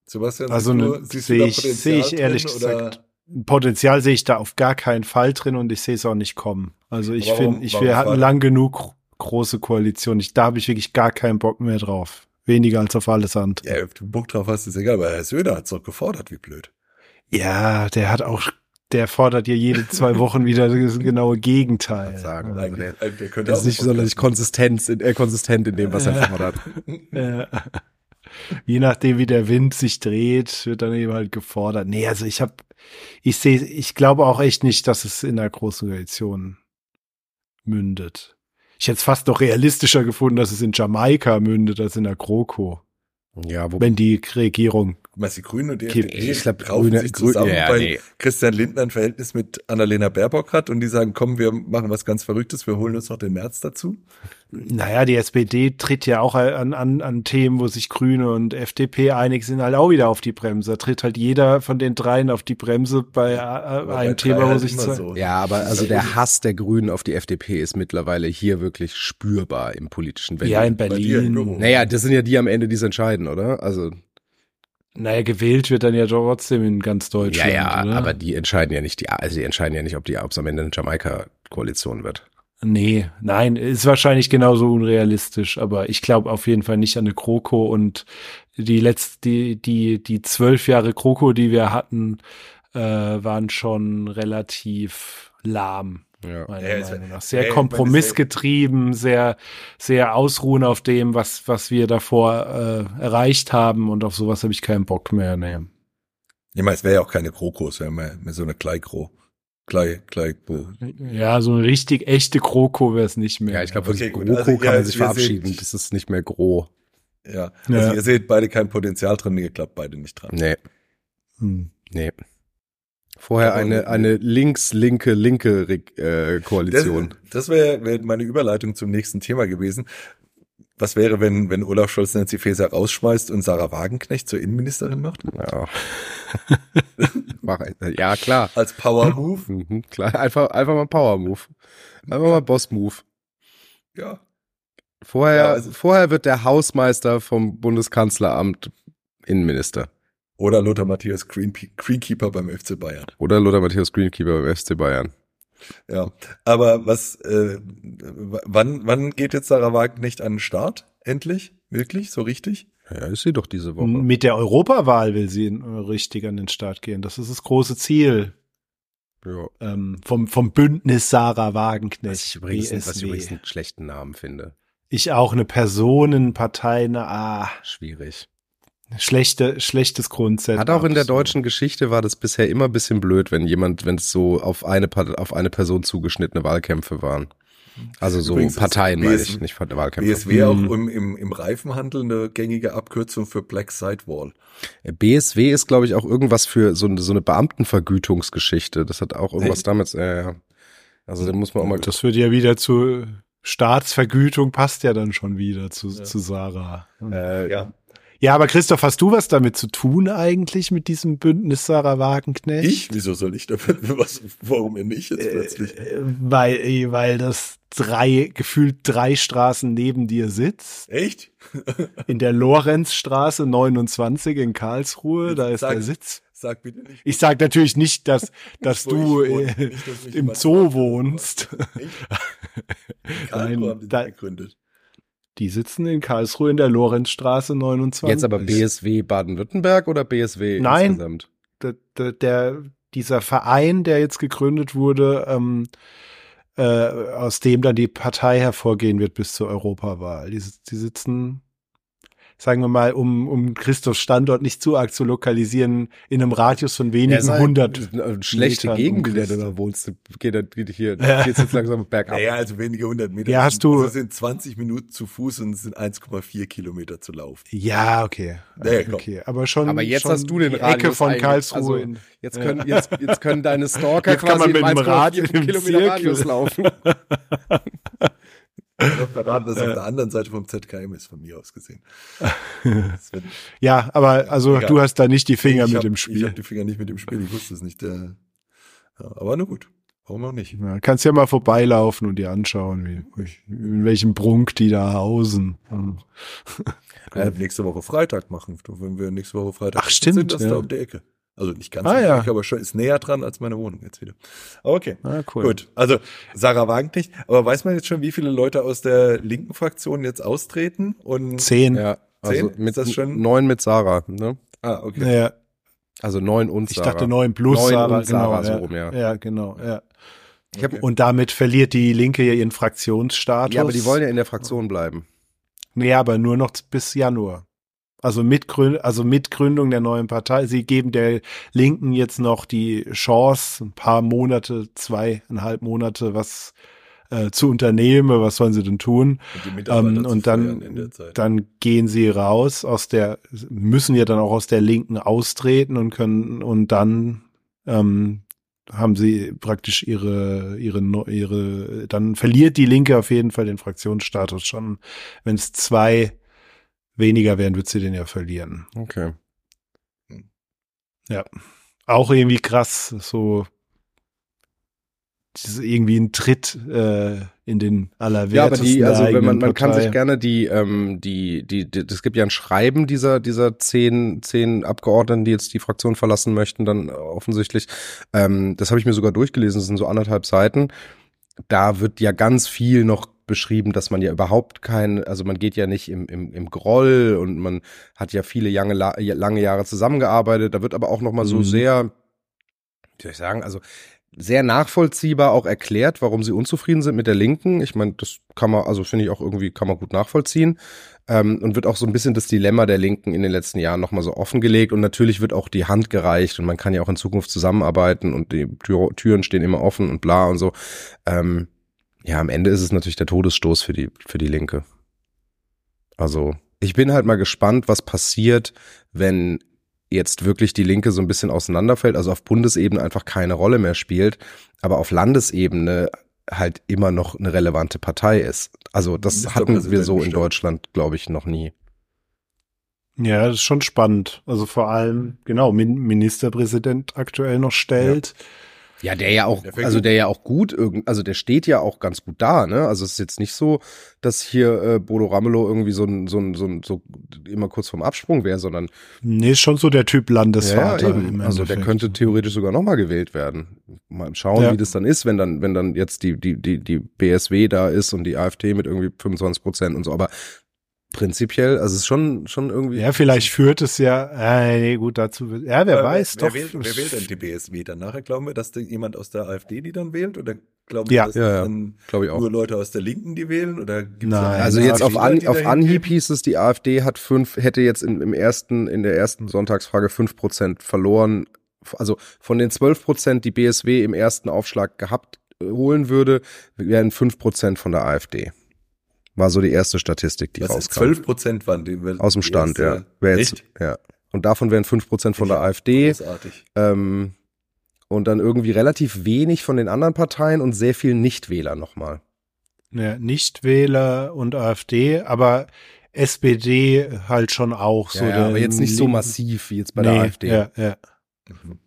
Sebastian, Also siehst ne, sehe ich, Potenzial sehe ich ehrlich drin, oder- gesagt, Potenzial sehe ich da auf gar keinen Fall drin und ich sehe es auch nicht kommen. Also ich finde, ich, wir hatten lang genug große Koalition. Ich, da habe ich wirklich gar keinen Bock mehr drauf. Weniger als auf alles andere. Ja, ob du Bock drauf hast, ist egal, aber Herr Söder hat's doch gefordert, wie blöd. Ja, der hat auch, der fordert ja jede zwei Wochen wieder das genaue Gegenteil. Sagen. Also der, der der ist nicht sonderlich konsistent, in, äh, konsistent in dem, was er fordert. Je nachdem, wie der Wind sich dreht, wird dann eben halt gefordert. Nee, also ich habe, ich sehe, ich glaube auch echt nicht, dass es in der großen Koalition mündet. Ich hätte es fast noch realistischer gefunden, dass es in Jamaika mündet als in der GroKo, Ja, wo, wenn die Regierung. Meinst du, die Grünen und die FDP ich glaub, raufen Grüne- sich zusammen, ja, weil nee. Christian Lindner ein Verhältnis mit Annalena Baerbock hat und die sagen, komm, wir machen was ganz Verrücktes, wir holen uns noch den März dazu. Naja, die SPD tritt ja auch an, an, an Themen, wo sich Grüne und FDP einig sind, halt auch wieder auf die Bremse. Da tritt halt jeder von den dreien auf die Bremse bei äh, einem Thema, wo halt sich zwei, so. ja, aber also der Hass der Grünen auf die FDP ist mittlerweile hier wirklich spürbar im politischen Berlin. ja, in. Berlin. Naja, das sind ja die am Ende, die es entscheiden, oder? Also, Naja, gewählt wird dann ja trotzdem in ganz ja, Deutschland. ja, oder? aber die entscheiden ja nicht, die, also die entscheiden ja nicht, ob die, ob es am Ende eine Jamaika-Koalition wird. Nee, nein, ist wahrscheinlich genauso unrealistisch, aber ich glaube auf jeden Fall nicht an eine Kroko und die letzte, die, die, die zwölf Jahre Kroko, die wir hatten, äh, waren schon relativ lahm. Ja. Meiner Ja, Meinung nach. Sehr kompromissgetrieben, sehr, sehr ausruhen auf dem, was, was wir davor äh, erreicht haben und auf sowas habe ich keinen Bock mehr. Nee. Ich meine, es wäre ja auch keine Kroko, es wäre mehr, mehr so eine Kleikro. Klei, Kleikro. Ja, so eine richtig echte Kroko wäre es nicht mehr. Ja, ich glaube, Okay. GroKo Also, kann ja, man sich verabschieden. seht- Das ist nicht mehr Gro. Ja, Ja. also ihr seht beide kein Potenzial drin, ihr klappt beide nicht dran. Nee, Hm. nee. Vorher eine, eine links-linke, linke Reg- äh, Das, Koalition. das wäre wär meine Überleitung zum nächsten Thema gewesen. Was wäre, wenn, wenn Olaf Scholz Nancy Faeser rausschmeißt und Sarah Wagenknecht zur Innenministerin macht? Ja. Ja, klar. Als Power Move? Mhm, klar. Einfach, einfach mal Power Move. Einfach mal Boss Move. Ja. Vorher, Ja, also- vorher wird der Hausmeister vom Bundeskanzleramt Innenminister. Oder Lothar Matthäus Green, Greenkeeper beim FC Bayern. Oder Lothar Matthäus Greenkeeper beim FC Bayern. Ja. Aber was, äh, wann, wann geht jetzt Sarah Wagenknecht an den Start? Endlich? Wirklich? So richtig? Ja, ist sie doch diese Woche. Mit der Europawahl will sie richtig an den Start gehen. Das ist das große Ziel Ja. ähm, vom, vom Bündnis Sarah Was Wagenknecht. ich, übrigens, was ich übrigens einen schlechten Namen finde. Ich auch eine Personenpartei, na, ah, Schwierig. Schlechte, schlechtes Grundsatz. Hat auch in der deutschen Geschichte war das bisher immer ein bisschen blöd, wenn jemand, wenn es so auf eine, auf eine Person zugeschnittene Wahlkämpfe waren. Also so Übrigens Parteien, meine BS ich, nicht Wahlkämpfe. BSW auch Mhm. im, im, im Reifenhandel eine gängige Abkürzung für Black Sidewall. BSW ist, glaube ich, auch irgendwas für so, eine- so eine Beamtenvergütungsgeschichte. Das hat auch irgendwas Echt? damit, äh. Also da muss man auch mal, Das wird ja wieder zu Staatsvergütung, passt ja dann schon wieder zu, Ja. zu Sarah. äh, Ja. Ja, aber Christoph, hast du was damit zu tun eigentlich mit diesem Bündnis Sarah Wagenknecht? Ich? Wieso soll ich damit? Was, warum denn nicht jetzt plötzlich? Äh, weil, äh, weil das drei, gefühlt drei Straßen neben dir sitzt. Echt? In der Lorenzstraße 29 in Karlsruhe, da ist Sag- der Sitz. Sag bitte nicht. Ich sage natürlich nicht, dass, dass du ich wohne. äh, Nicht, dass im Zoo wohnst. Nein, haben die da- gegründet. Die sitzen in Karlsruhe in der Lorenzstraße 29. Jetzt aber BSW Baden-Württemberg oder BSW Nein. insgesamt? der, der, dieser Verein, der jetzt gegründet wurde, ähm, äh, aus dem dann die Partei hervorgehen wird bis zur Europawahl. Die, die sitzen, sagen wir mal, um, um Christophs Standort nicht zu arg zu lokalisieren, in einem Radius von wenigen halt hundert. eine schlechte Metern Gegend, in der du da wohnst. Geht, da- geht hier, Ja. geht's jetzt langsam bergab. Naja, also wenige hundert Meter. Ja, hast du- Das sind 20 Minuten zu Fuß und es sind 1,4 Kilometer zu laufen. Ja, okay. Komm. okay. Aber schon. Aber jetzt schon hast du den Radius Ecke von Karlsruhe. also, in, Jetzt können, jetzt, jetzt können deine Stalker Jetzt kann quasi man mit dem 1,4 Rad in einem Kilometer. Radius laufen. Ich verraten, dass auf der anderen Seite vom ZKM ist, von mir aus gesehen. Ja, aber also Egal. du hast da nicht die Finger ich mit hab, dem Ich Spiel. habe die Finger nicht mit dem Spiel, ich wusste es nicht. Der, ja, aber na gut, warum auch nicht? Ja, kannst ja mal vorbeilaufen und dir anschauen, wie, in welchem Prunk die da hausen. Wir nächste Woche Freitag machen, wenn wir nächste Woche Freitag Ach, stimmt, sind, das ja. da um die Ecke. Also nicht ganz Ah, ja. Aber schon ist näher dran als meine Wohnung jetzt wieder. Okay. Ah, cool. Gut, also Sarah Wagenknecht. Aber weiß man jetzt schon, wie viele Leute aus der linken Fraktion jetzt austreten? Und Zehn. Ja, also Zehn? mit Ist das schon- neun mit Sarah, ne? ah, okay. Naja, Also neun und ich Sarah. dachte neun plus Neun Sarah, und Sarah, genau, so ja. rum, ja. Ja, genau, ja. Ich hab, Okay. Und damit verliert die Linke ja ihren Fraktionsstatus. Ja, aber die wollen ja in der Fraktion bleiben. Nee, aber nur noch bis Januar. Also mit, also mit Gründung der neuen Partei. Sie geben der Linken jetzt noch die Chance, ein paar Monate, zweieinhalb Monate was äh, zu unternehmen. Was sollen sie denn tun? Und, Ähm, und dann, dann gehen sie raus aus der, müssen ja dann auch aus der Linken austreten und können, und dann ähm, haben sie praktisch ihre, ihre, ihre, dann verliert die Linke auf jeden Fall den Fraktionsstatus schon. Wenn es zwei weniger wären, wird sie den ja verlieren. Okay. Ja. Auch irgendwie krass, so das ist irgendwie ein Tritt äh, in den Ja, aber allerwertesten die, also wenn man, man kann sich gerne die, ähm, die, die, die, es gibt ja ein Schreiben dieser, dieser zehn, zehn Abgeordneten, die jetzt die Fraktion verlassen möchten, dann offensichtlich. Ähm, das habe ich mir sogar durchgelesen, das sind so anderthalb Seiten. Da wird ja ganz viel noch beschrieben, dass man ja überhaupt kein, also man geht ja nicht im, im, im Groll und man hat ja viele lange, La- lange Jahre zusammengearbeitet. Da wird aber auch noch mal so Mhm. sehr, wie soll ich sagen, also sehr nachvollziehbar auch erklärt, warum sie unzufrieden sind mit der Linken. Ich meine, das kann man, also finde ich auch irgendwie, kann man gut nachvollziehen. Ähm, und wird auch so ein bisschen das Dilemma der Linken in den letzten Jahren nochmal so offengelegt. Und natürlich wird auch die Hand gereicht und man kann ja auch in Zukunft zusammenarbeiten und die Tür, Türen stehen immer offen und bla und so. Ähm, ja, am Ende ist es natürlich der Todesstoß für die, für die Linke. Also, ich bin halt mal gespannt, was passiert, wenn jetzt wirklich die Linke so ein bisschen auseinanderfällt, also auf Bundesebene einfach keine Rolle mehr spielt, aber auf Landesebene halt immer noch eine relevante Partei ist. Also das Ministerpräsident hatten wir so in. Deutschland, glaube ich, noch nie. Ja, das ist schon spannend. Also vor allem, genau, Min Ministerpräsident aktuell noch stellt. Ja, der ja auch, Der also der ja auch gut, irgend, also der steht ja auch ganz gut da, ne? Also es ist jetzt nicht so, dass hier äh, Bodo Ramelow irgendwie so ein, so ein, so ein, so immer kurz vorm Absprung wäre, sondern Nee, ist schon so der Typ Landesvater. Ja, eben. Also der könnte theoretisch sogar nochmal gewählt werden. Mal schauen, Ja. wie das dann ist, wenn dann, wenn dann jetzt die, die, die, die BSW da ist und die AfD mit irgendwie 25 Prozent und so. Aber prinzipiell, also es ist schon, schon irgendwie. Ja, vielleicht führt es ja, äh, nee, gut, dazu, ja, wer Äh, weiß, wer, doch. Wer wählt, wer wählt denn die BSW dann nachher? Glauben wir, dass da jemand aus der AfD die dann wählt? Oder glauben wir, Ja. dass Ja, ja. dann Glaube ich auch. nur Leute aus der Linken die wählen? Oder gibt's Nein. da Also jetzt auf, viele, An, auf Anhieb hieß es, die AfD hat fünf, hätte jetzt im, im ersten, in der ersten Sonntagsfrage fünf Prozent verloren. Also von den zwölf Prozent, die BSW im ersten Aufschlag gehabt äh, holen würde, wären fünf Prozent von der AfD. War so die erste Statistik, die Was ist rauskam. 12 Prozent waren die? Aus dem Stand, erste- ja. Jetzt, Echt? ja. Und davon wären fünf Prozent von der AfD. Großartig. Ähm, und dann irgendwie relativ wenig von den anderen Parteien und sehr viel Nichtwähler nochmal. Ja, Nichtwähler und AfD, aber SPD halt schon auch so. ja, aber jetzt nicht so massiv wie jetzt bei nee, der AfD. Ja, ja. Mhm.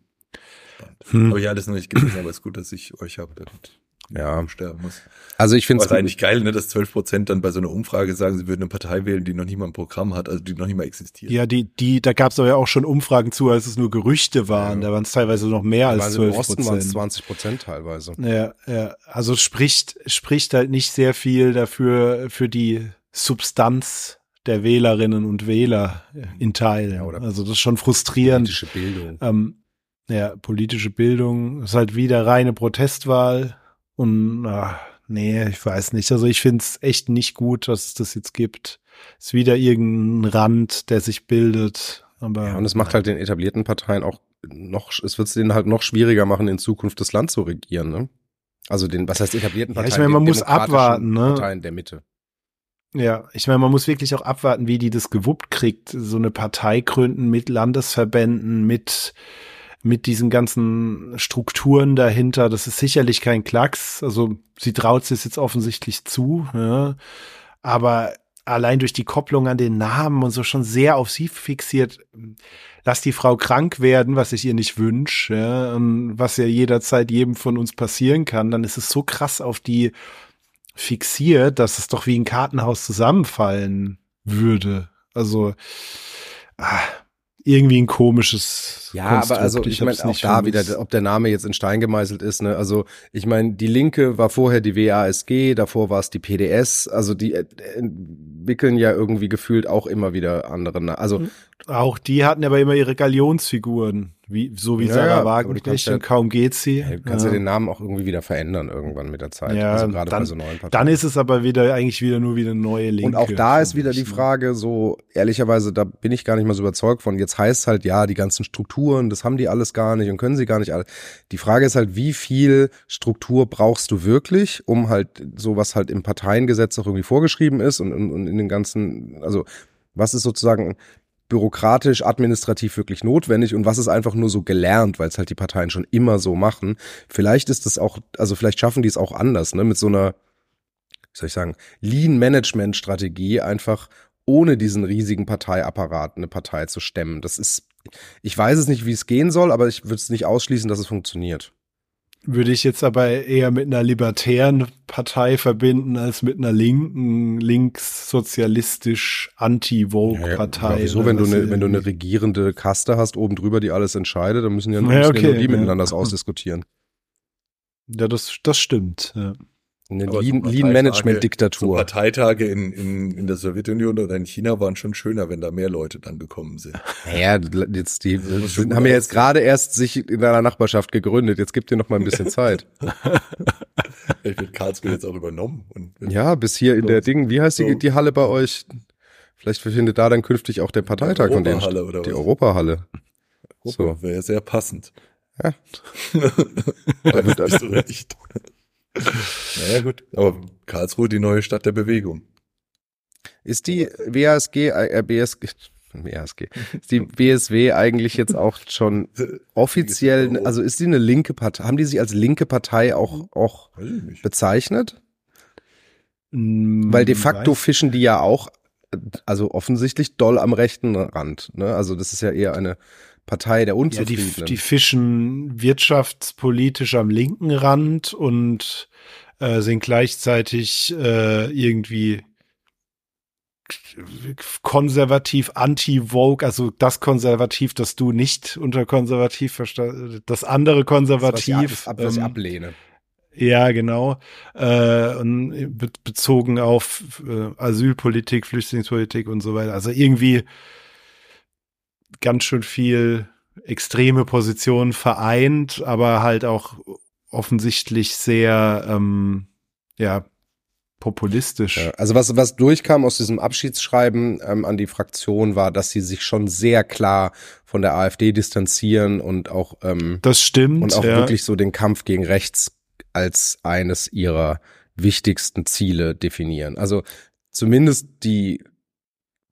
Hm. Habe ich alles noch nicht gelesen, aber es ist gut, dass ich euch habe, damit Ja. sterben muss. Also ich finde es ist eigentlich geil, ne, dass 12 Prozent dann bei so einer Umfrage sagen, sie würden eine Partei wählen, die noch nicht mal ein Programm hat, also die noch nicht mal existiert. Ja, die, die, da gab es aber ja auch schon Umfragen zu, als es nur Gerüchte waren. Ja. Da waren es teilweise noch mehr als im 12 Osten waren es Prozent. 20 Prozent teilweise. Ja, ja, also spricht, spricht halt nicht sehr viel dafür, für die Substanz der Wählerinnen und Wähler in Teilen. Ja, also das ist schon frustrierend. Politische Bildung. Ähm, ja, politische Bildung ist halt wieder reine Protestwahl und ach, nee, ich weiß nicht. Also ich finde es echt nicht gut, dass es das jetzt gibt. Ist wieder irgendein Rand, der sich bildet. Aber ja, und es macht halt den etablierten Parteien auch noch, es wird es denen halt noch schwieriger machen, in Zukunft das Land zu regieren, ne? Also den, was heißt etablierten Parteien? Ja, ich meine, man muss abwarten, ne? Parteien der Mitte. Ja, ich meine, man muss wirklich auch abwarten, wie die das gewuppt kriegt, so eine Partei gründen mit Landesverbänden, mit mit diesen ganzen Strukturen dahinter. Das ist sicherlich kein Klacks. Also sie traut es jetzt offensichtlich zu, ja. aber allein durch die Kopplung an den Namen und so schon sehr auf sie fixiert. Lass die Frau krank werden, was ich ihr nicht wünsche, ja, und was ja jederzeit jedem von uns passieren kann, dann ist es so krass auf die fixiert, dass es doch wie ein Kartenhaus zusammenfallen würde. Also, ah, irgendwie ein komisches. Ja, Konstrukt. aber also ich, ich meine auch da wieder, ob der Name jetzt in Stein gemeißelt ist. Ne? Also ich meine, die Linke war vorher die WASG, davor war es die PDS. Also die äh, entwickeln ja irgendwie gefühlt auch immer wieder andere. Also mhm. auch die hatten aber immer ihre Galionsfiguren. Wie, so wie ja, Sarah Wagenknecht und kaum geht sie. Ja, du kannst ja. ja. den Namen auch irgendwie wieder verändern irgendwann mit der Zeit. Ja, also gerade dann, bei so neuen Parteien. Dann ist es aber wieder eigentlich wieder nur wieder neue Linke. Und auch da ist wieder die Frage, so ehrlicherweise, da bin ich gar nicht mal so überzeugt von. Jetzt heißt halt, ja, die ganzen Strukturen, das haben die alles gar nicht und können sie gar nicht alle. Die Frage ist halt, wie viel Struktur brauchst du wirklich, um halt so was halt im Parteiengesetz auch irgendwie vorgeschrieben ist und, und, und in den ganzen, also was ist sozusagen bürokratisch, administrativ wirklich notwendig und was ist einfach nur so gelernt, weil es halt die Parteien schon immer so machen. Vielleicht ist es auch, also vielleicht schaffen die es auch anders, ne, mit so einer, wie soll ich sagen, Lean-Management-Strategie einfach ohne diesen riesigen Parteiapparat eine Partei zu stemmen. Das ist, ich weiß es nicht, wie es gehen soll, aber ich würde es nicht ausschließen, dass es funktioniert würde ich jetzt aber eher mit einer libertären Partei verbinden als mit einer linken, linkssozialistisch anti-Vogue-Partei. Ja, ja, wieso, wenn du eine, wenn du eine regierende Kaste hast, oben drüber, die alles entscheidet, dann müssen ja, ja, okay, ja nur die miteinander ausdiskutieren. Ja, das, das stimmt. Ja. Eine Lean-Management-Diktatur. So Parteitage in, in, in der Sowjetunion oder in China waren schon schöner, wenn da mehr Leute dann gekommen sind. Ja, jetzt die haben ja jetzt gerade erst sich in deiner Nachbarschaft gegründet. Jetzt gibt dir noch mal ein bisschen Zeit. ich wird Karlsruhe jetzt auch übernommen. ja, bis hier in der Ding, wie heißt die, die Halle bei euch? Vielleicht findet da dann künftig auch der Parteitag von denen. Oder die was? Europahalle. Europa so. wäre sehr passend. Ja. da wird das recht. Naja, gut. Aber Karlsruhe, die neue Stadt der Bewegung. Ist die WASG, äh, BSG, WASG, ist die BSW eigentlich jetzt auch schon offiziell, also ist die eine linke Partei, haben die sich als linke Partei auch, auch bezeichnet? Hm, Weil de facto fischen die ja auch, also offensichtlich doll am rechten Rand, ne? Also das ist ja eher eine Partei der Unzufriedenen. Ja, die, die fischen wirtschaftspolitisch am linken Rand und äh, sind gleichzeitig äh, irgendwie konservativ, anti-Vogue, also das Konservativ, das du nicht unter konservativ verstehst, das andere Konservativ. Das, was ich, was ich ähm, ablehne. Ja, genau. Äh, und bezogen auf äh, Asylpolitik, Flüchtlingspolitik und so weiter. Also irgendwie ganz schön viel extreme Positionen vereint, aber halt auch offensichtlich sehr, ähm, ja, populistisch. Ja, also was, was durchkam aus diesem Abschiedsschreiben ähm, an die Fraktion war, dass sie sich schon sehr klar von der AfD distanzieren und auch ähm, das stimmt und auch ja. wirklich so den Kampf gegen rechts als eines ihrer wichtigsten Ziele definieren. Also zumindest die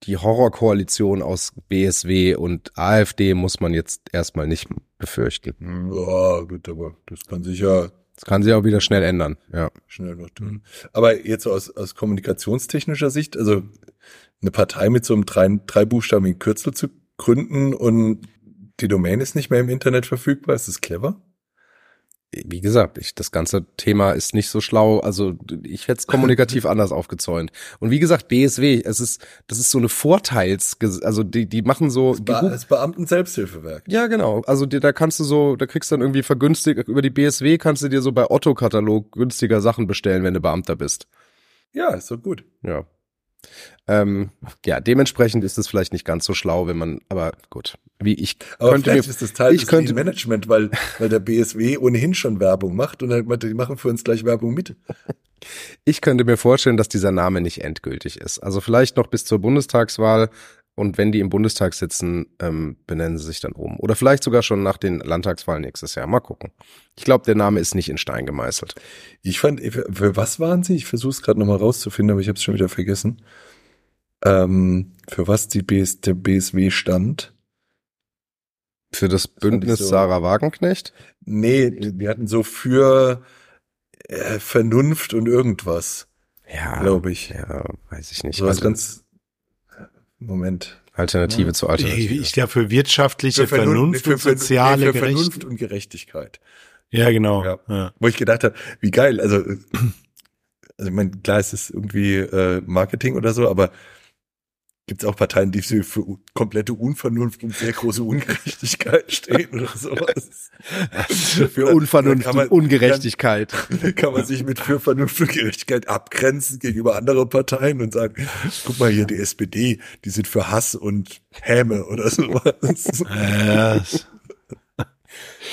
die Horrorkoalition aus BSW und AfD muss man jetzt erstmal nicht befürchten. Ja, gut, aber das kann sich ja. Das kann sich auch wieder schnell ändern, ja. Schnell noch tun. Aber jetzt aus, aus kommunikationstechnischer Sicht, also eine Partei mit so einem drei, dreibuchstabigen Kürzel zu gründen und die Domain ist nicht mehr im Internet verfügbar, ist das clever? Wie gesagt, ich, das ganze Thema ist nicht so schlau. Also ich hätte es kommunikativ anders aufgezäunt. Und wie gesagt, BSW, es ist, das ist so eine Vorteils, also die, die machen so. Das, Be das Beamten-Selbsthilfewerk. Ja, genau. Also die, da kannst du so, da kriegst du dann irgendwie vergünstigt, über die BSW kannst du dir so bei Otto-Katalog günstiger Sachen bestellen, wenn du Beamter bist. Ja, ist so gut. Ja. Ähm, ja, dementsprechend ist es vielleicht nicht ganz so schlau, wenn man, aber gut. Wie ich Aber könnte vielleicht mir, ist das Teil ich des könnte- Management, weil, weil der BSW ohnehin schon Werbung macht und halt meinte, die machen für uns gleich Werbung mit. ich könnte mir vorstellen, dass dieser Name nicht endgültig ist. Also vielleicht noch bis zur Bundestagswahl und wenn die im Bundestag sitzen, ähm, benennen sie sich dann um. Oder vielleicht sogar schon nach den Landtagswahlen nächstes Jahr. Mal gucken. Ich glaube, der Name ist nicht in Stein gemeißelt. Ich fand, für, was waren sie? Ich versuche es gerade nochmal rauszufinden, aber ich habe es schon wieder vergessen. Ähm, für was die BS, der BSW stand? Für das Bündnis so- Sarah Wagenknecht? Nee, wir hatten so für äh, Vernunft und irgendwas, Ja, glaube ich. ja, weiß ich nicht. So Also, ganz Moment. Alternative zu Alternative. Ich, ich glaube für wirtschaftliche Vernun- Vernunft nee, und für, für, soziale nee, für Gerechtigkeit. Vernunft und Gerechtigkeit. Ja, genau. Ja. Ja. Wo ich gedacht habe, wie geil, also, also ich meine, klar, es ist irgendwie äh, Marketing oder so, aber gibt es auch Parteien, die für, komplette Unvernunft und sehr große Ungerechtigkeit stehen oder sowas? Für Unvernunft man- und Ungerechtigkeit. Kann, kann man sich mit für Vernunft und Gerechtigkeit abgrenzen gegenüber anderen Parteien und sagen, guck mal hier, die SPD, die sind für Hass und Häme oder sowas. Ja, das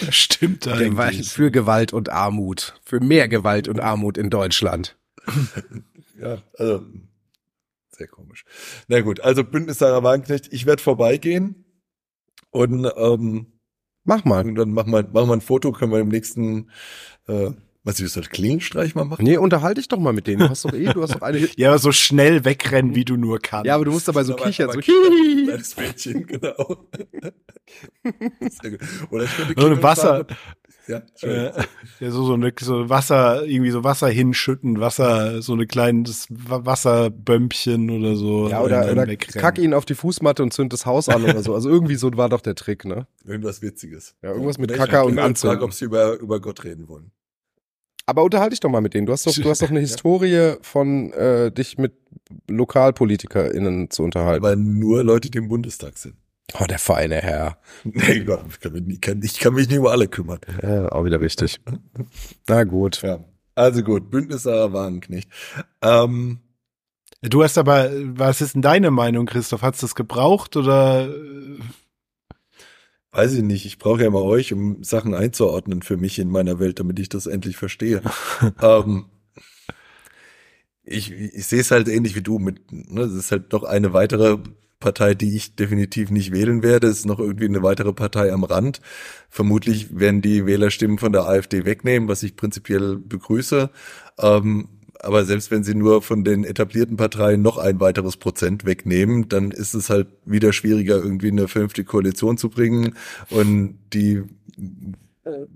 das stimmt eigentlich. für Gewalt und Armut. Für mehr Gewalt und Armut in Deutschland. Ja, also sehr komisch. Na gut, also Bündnis Sarah Wagenknecht, ich werde vorbeigehen und, ähm, Mach mal. und dann machen wir, machen wir ein Foto, können wir im nächsten, äh, was ist das, Klingelstreich mal machen? Nee, unterhalte dich doch mal mit denen. Du hast doch eh, du hast doch eine. Ja, aber so schnell wegrennen, wie du nur kannst. Ja, aber du musst dabei so Aber- kichern. aber So, Kleines Mädchen, genau. Sehr gut. Oder ich könnte klingeln Wasser-. Ja. Äh, ja, so, so, eine, so Wasser, irgendwie so Wasser hinschütten, Wasser, so eine kleines Wa- Wasserbömpchen oder so. ja, oder, oder kack ihn auf die Fußmatte und zünd das Haus an oder so. Also irgendwie so war doch der Trick, ne? Irgendwas Witziges. Ja, irgendwas mit Kacker und Anzünden. frage, ob sie über, über Gott reden wollen. Aber unterhalte dich doch mal mit denen. Du hast doch, du hast doch eine Historie von äh, dich mit LokalpolitikerInnen zu unterhalten. Aber nur Leute, die im Bundestag sind. Oh, der feine Herr. Nee, Gott, ich kann mich, ich kann mich nicht über alle kümmern. Ja, auch wieder richtig. Na gut. Ja. Also gut, Bündnis Sarah Wagenknecht. Ähm, Du hast aber, was ist denn deine Meinung, Christoph? Hat's das gebraucht oder? äh, weiß ich nicht, ich brauche ja immer euch, um Sachen einzuordnen für mich in meiner Welt, damit ich das endlich verstehe. ähm, ich, ich sehe es halt ähnlich wie du mit, ne, es ist halt noch eine weitere Partei, die ich definitiv nicht wählen werde. Es ist noch irgendwie eine weitere Partei am Rand. Vermutlich werden die Wählerstimmen von der AfD wegnehmen, was ich prinzipiell begrüße. Ähm, aber selbst wenn sie nur von den etablierten Parteien noch ein weiteres Prozent wegnehmen, dann ist es halt wieder schwieriger, irgendwie eine vernünftige Koalition zu bringen. Und die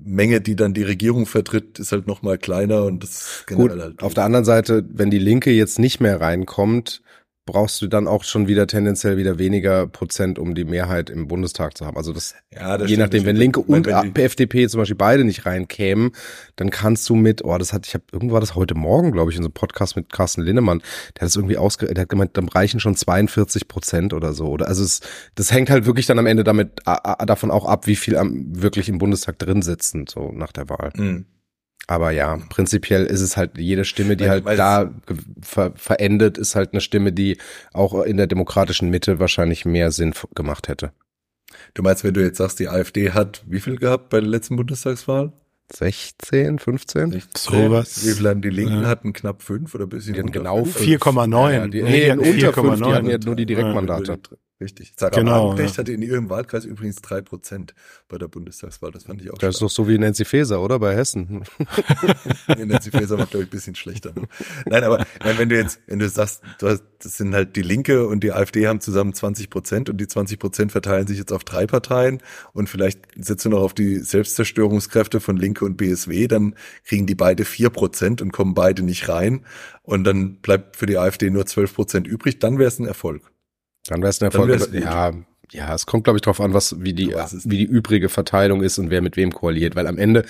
Menge, die dann die Regierung vertritt, ist halt noch mal kleiner und das Gut, halt. auf der anderen Seite, wenn die Linke jetzt nicht mehr reinkommt, brauchst du dann auch schon wieder tendenziell wieder weniger Prozent, um die Mehrheit im Bundestag zu haben. Also das, ja, das je nachdem, wenn. Linke und wenn FDP zum Beispiel beide nicht reinkämen, dann kannst du mit, oh, das hat, ich habe, irgendwo war das heute Morgen, glaube ich, in so einem Podcast mit Carsten Linnemann, der hat das irgendwie ausge, der hat gemeint, dann reichen schon 42 Prozent oder so. Oder also es, das hängt halt wirklich dann am Ende damit davon auch ab, wie viel am, wirklich im Bundestag drin sitzen, so nach der Wahl. Mhm. Aber ja, prinzipiell ist es halt jede Stimme, die halt da ver verendet, ist halt eine Stimme, die auch in der demokratischen Mitte wahrscheinlich mehr Sinn gemacht hätte. Du meinst, wenn du jetzt sagst, die AfD hat wie viel gehabt bei der letzten Bundestagswahl? 16, 15? 16? Sowas. Wie viel haben die Linken Ja. hatten? Knapp fünf oder ein bisschen Die hatten genau fünf? 4,9. Ja, die, Nee, die hatten unter 5, die 4,9. hatten ja nur die Direktmandate. Richtig. Sarah. Genau, Wagenknecht ja. hatte in ihrem Wahlkreis übrigens drei Prozent bei der Bundestagswahl. Das fand ich auch Das ist stark. doch so wie Nancy Faeser, oder? Bei Hessen. Nancy Faeser war, glaube ich, ein bisschen schlechter. Ne? Nein, aber meine, wenn du jetzt, wenn du sagst, du hast, das sind halt die Linke und die AfD haben zusammen 20 Prozent und die 20 Prozent verteilen sich jetzt auf drei Parteien und vielleicht setzt du noch auf die Selbstzerstörungskräfte von Linke und BSW, dann kriegen die beide vier Prozent und kommen beide nicht rein und dann bleibt für die AfD nur 12 Prozent übrig, dann wäre es ein Erfolg. Dann wäre es ein Erfolg. ja, ja, es kommt, glaube ich, drauf an, was, wie die, wie die übrige Verteilung ist und wer mit wem koaliert, weil am Ende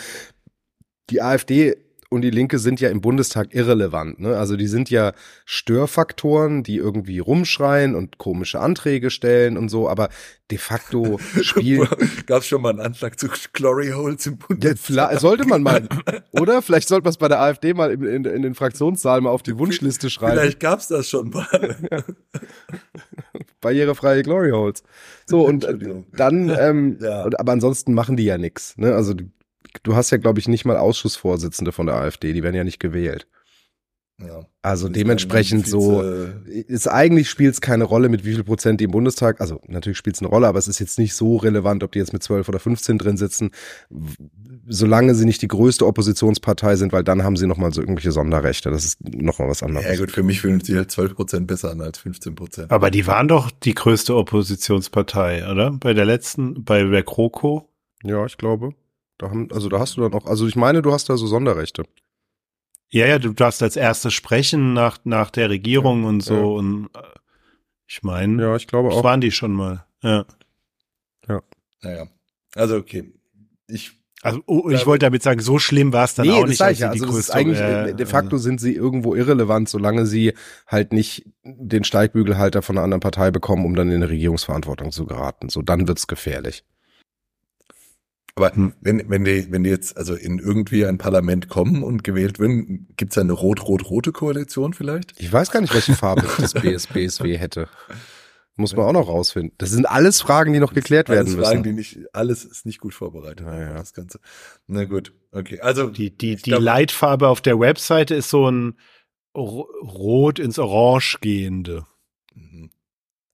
die AfD und die Linke sind ja im Bundestag irrelevant. Ne? Also die sind ja Störfaktoren, die irgendwie rumschreien und komische Anträge stellen und so, aber de facto spielen. Gab es schon mal einen Anschlag zu Glory Holes im Bundestag? Ja, sollte man mal, oder? Vielleicht sollte man es bei der AfD mal in, in, in, den Fraktionssaal mal auf die Wunschliste schreiben. Vielleicht gab es das schon mal. Barrierefreie Glory Holes. So, und dann, ähm, ja. aber ansonsten machen die ja nichts. Ne? Also du hast ja, glaube ich, nicht mal Ausschussvorsitzende von der AfD, die werden ja nicht gewählt. Ja. Also dementsprechend so ist eigentlich spielt es keine Rolle, mit wie viel Prozent die im Bundestag, also natürlich spielt es eine Rolle, aber es ist jetzt nicht so relevant, ob die jetzt mit 12 oder 15 drin sitzen, solange sie nicht die größte Oppositionspartei sind, weil dann haben sie nochmal so irgendwelche Sonderrechte. Das ist nochmal was anderes. Ja gut, für mich fühlen sie halt 12 Prozent besser an als 15 Prozent. Aber die waren doch die größte Oppositionspartei, oder? Bei der letzten, bei der GroKo? Ja, ich glaube. Da haben, also da hast du dann auch, also ich meine, du hast da so Sonderrechte. Ja, ja, du darfst als erstes sprechen nach, nach der Regierung ja, und so. Ja. Und äh, ich meine, ja, ich glaube auch. waren die schon mal. Ja. Ja. Naja. Also okay. Ich also oh, ich wollte damit sagen, so schlimm war es dann nee, auch nicht. Ich ja. Also größte, eigentlich äh, de facto sind sie irgendwo irrelevant, solange sie halt nicht den Steigbügelhalter von einer anderen Partei bekommen, um dann in eine Regierungsverantwortung zu geraten. So dann wird's gefährlich. Aber hm. wenn, wenn die, wenn die jetzt also in irgendwie ein Parlament kommen und gewählt werden, gibt's da eine rot-rot-rote Koalition vielleicht? Ich weiß gar nicht, welche Farbe das BS, BSW hätte. Muss man auch noch rausfinden. Das sind alles Fragen, die noch geklärt alles werden müssen. Fragen, die nicht, alles ist nicht gut vorbereitet. Ja, ja. Das Ganze. Na gut. Okay. Also. Die, die, die glaub, Leitfarbe auf der Webseite ist so ein rot ins Orange gehende. Mhm.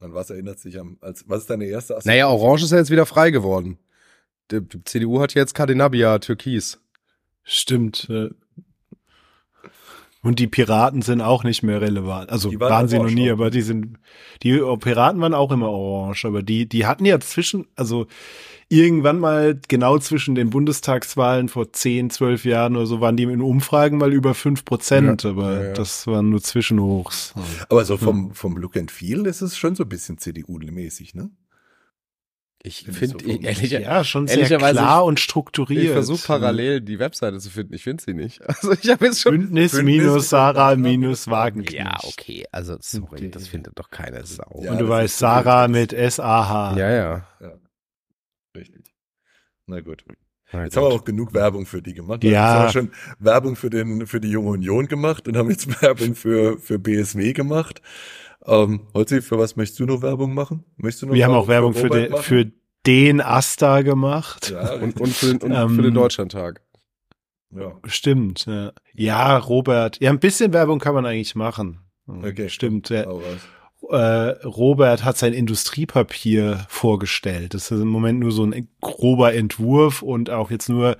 An was erinnert sich am, als, was ist deine erste Assoziation? Naja, Orange ist ja jetzt wieder frei geworden die CDU hat jetzt Cadenabia Türkis. Stimmt. Und die Piraten sind auch nicht mehr relevant. Also waren, waren sie noch nie, aber die sind, die Piraten waren auch immer orange, aber die, die hatten ja zwischen, also irgendwann mal genau zwischen den Bundestagswahlen vor 10, 12 Jahren oder so waren die in Umfragen mal über 5 Prozent, ja, aber ja, ja. das waren nur Zwischenhochs. Aber so vom, vom Look and Feel ist es schon so ein bisschen CDU-mäßig, ne? Ich finde so ehrlich, ja schon sehr klar und strukturiert. Ich versuche parallel die Webseite zu finden. Ich finde sie nicht. Also ich habe jetzt schon Bündnis, Bündnis minus Sarah minus Wagenknecht. Ja, okay. Also sorry, das findet doch keine Sau. Ja, und du weißt Sarah mit S A H. Ja, ja. ja. Richtig. Na gut. Na jetzt gut. haben wir auch genug Werbung für die gemacht. Ja. Jetzt haben wir schon Werbung für den für die Junge Union gemacht und haben jetzt Werbung für für BSW gemacht. Ähm, Holzi, für was möchtest du noch Werbung machen? Möchtest du noch Wir haben auch Werbung für, den, für den Asta gemacht. Ja, und, und, für, den, und ähm, für den Deutschlandtag. Ja. Stimmt. Ja. ja, Robert. Ja, ein bisschen Werbung kann man eigentlich machen. Okay. Stimmt. Ja. Äh, Robert hat sein Industriepapier vorgestellt. Das ist im Moment nur so ein grober Entwurf und auch jetzt nur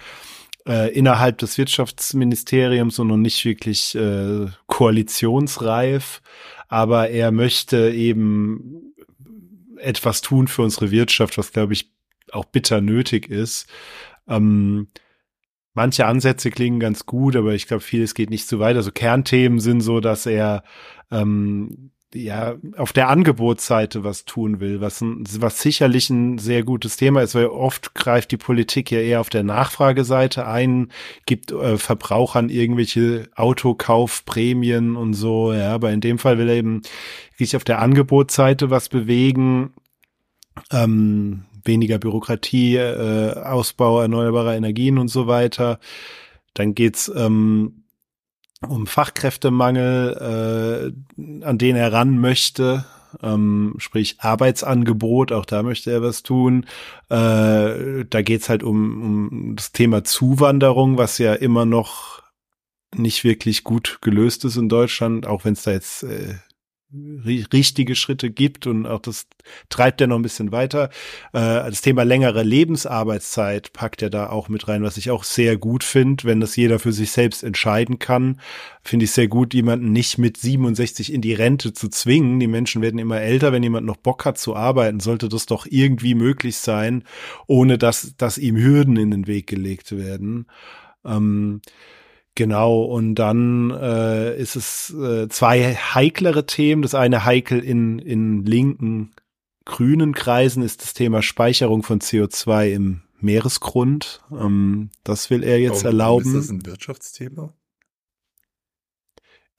äh, innerhalb des Wirtschaftsministeriums und noch nicht wirklich äh, koalitionsreif aber er möchte eben etwas tun für unsere Wirtschaft, was glaube ich auch bitter nötig ist. Ähm, manche Ansätze klingen ganz gut, aber ich glaube, vieles geht nicht zu weit. Also Kernthemen sind so, dass er ähm, ja auf der Angebotsseite was tun will, was, ein, was sicherlich ein sehr gutes Thema ist, weil oft greift die Politik ja eher auf der Nachfrageseite ein, gibt äh, Verbrauchern irgendwelche Autokaufprämien und so, ja, aber in dem Fall will er eben sich auf der Angebotsseite was bewegen, ähm, weniger Bürokratie, äh, Ausbau erneuerbarer Energien und so weiter. Dann geht's ähm, um Fachkräftemangel, äh, an den er ran möchte. Ähm, sprich Arbeitsangebot, auch da möchte er was tun. Äh, da geht's halt um, um das Thema Zuwanderung, was ja immer noch nicht wirklich gut gelöst ist in Deutschland, auch wenn es da jetzt äh, richtige Schritte gibt und auch das treibt er noch ein bisschen weiter. Äh, das Thema längere Lebensarbeitszeit packt er da auch mit rein, was ich auch sehr gut finde, wenn das jeder für sich selbst entscheiden kann. Finde ich sehr gut, jemanden nicht mit 67 in die Rente zu zwingen. Die Menschen werden immer älter. Wenn jemand noch Bock hat zu arbeiten, sollte das doch irgendwie möglich sein, ohne dass, dass ihm Hürden in den Weg gelegt werden. Ähm, Genau, und dann äh, ist es äh, zwei heiklere Themen. Das eine heikel in, in linken grünen Kreisen ist das Thema Speicherung von CO2 im Meeresgrund. Ähm, das will er jetzt Warum, erlauben. Ist das ein Wirtschaftsthema?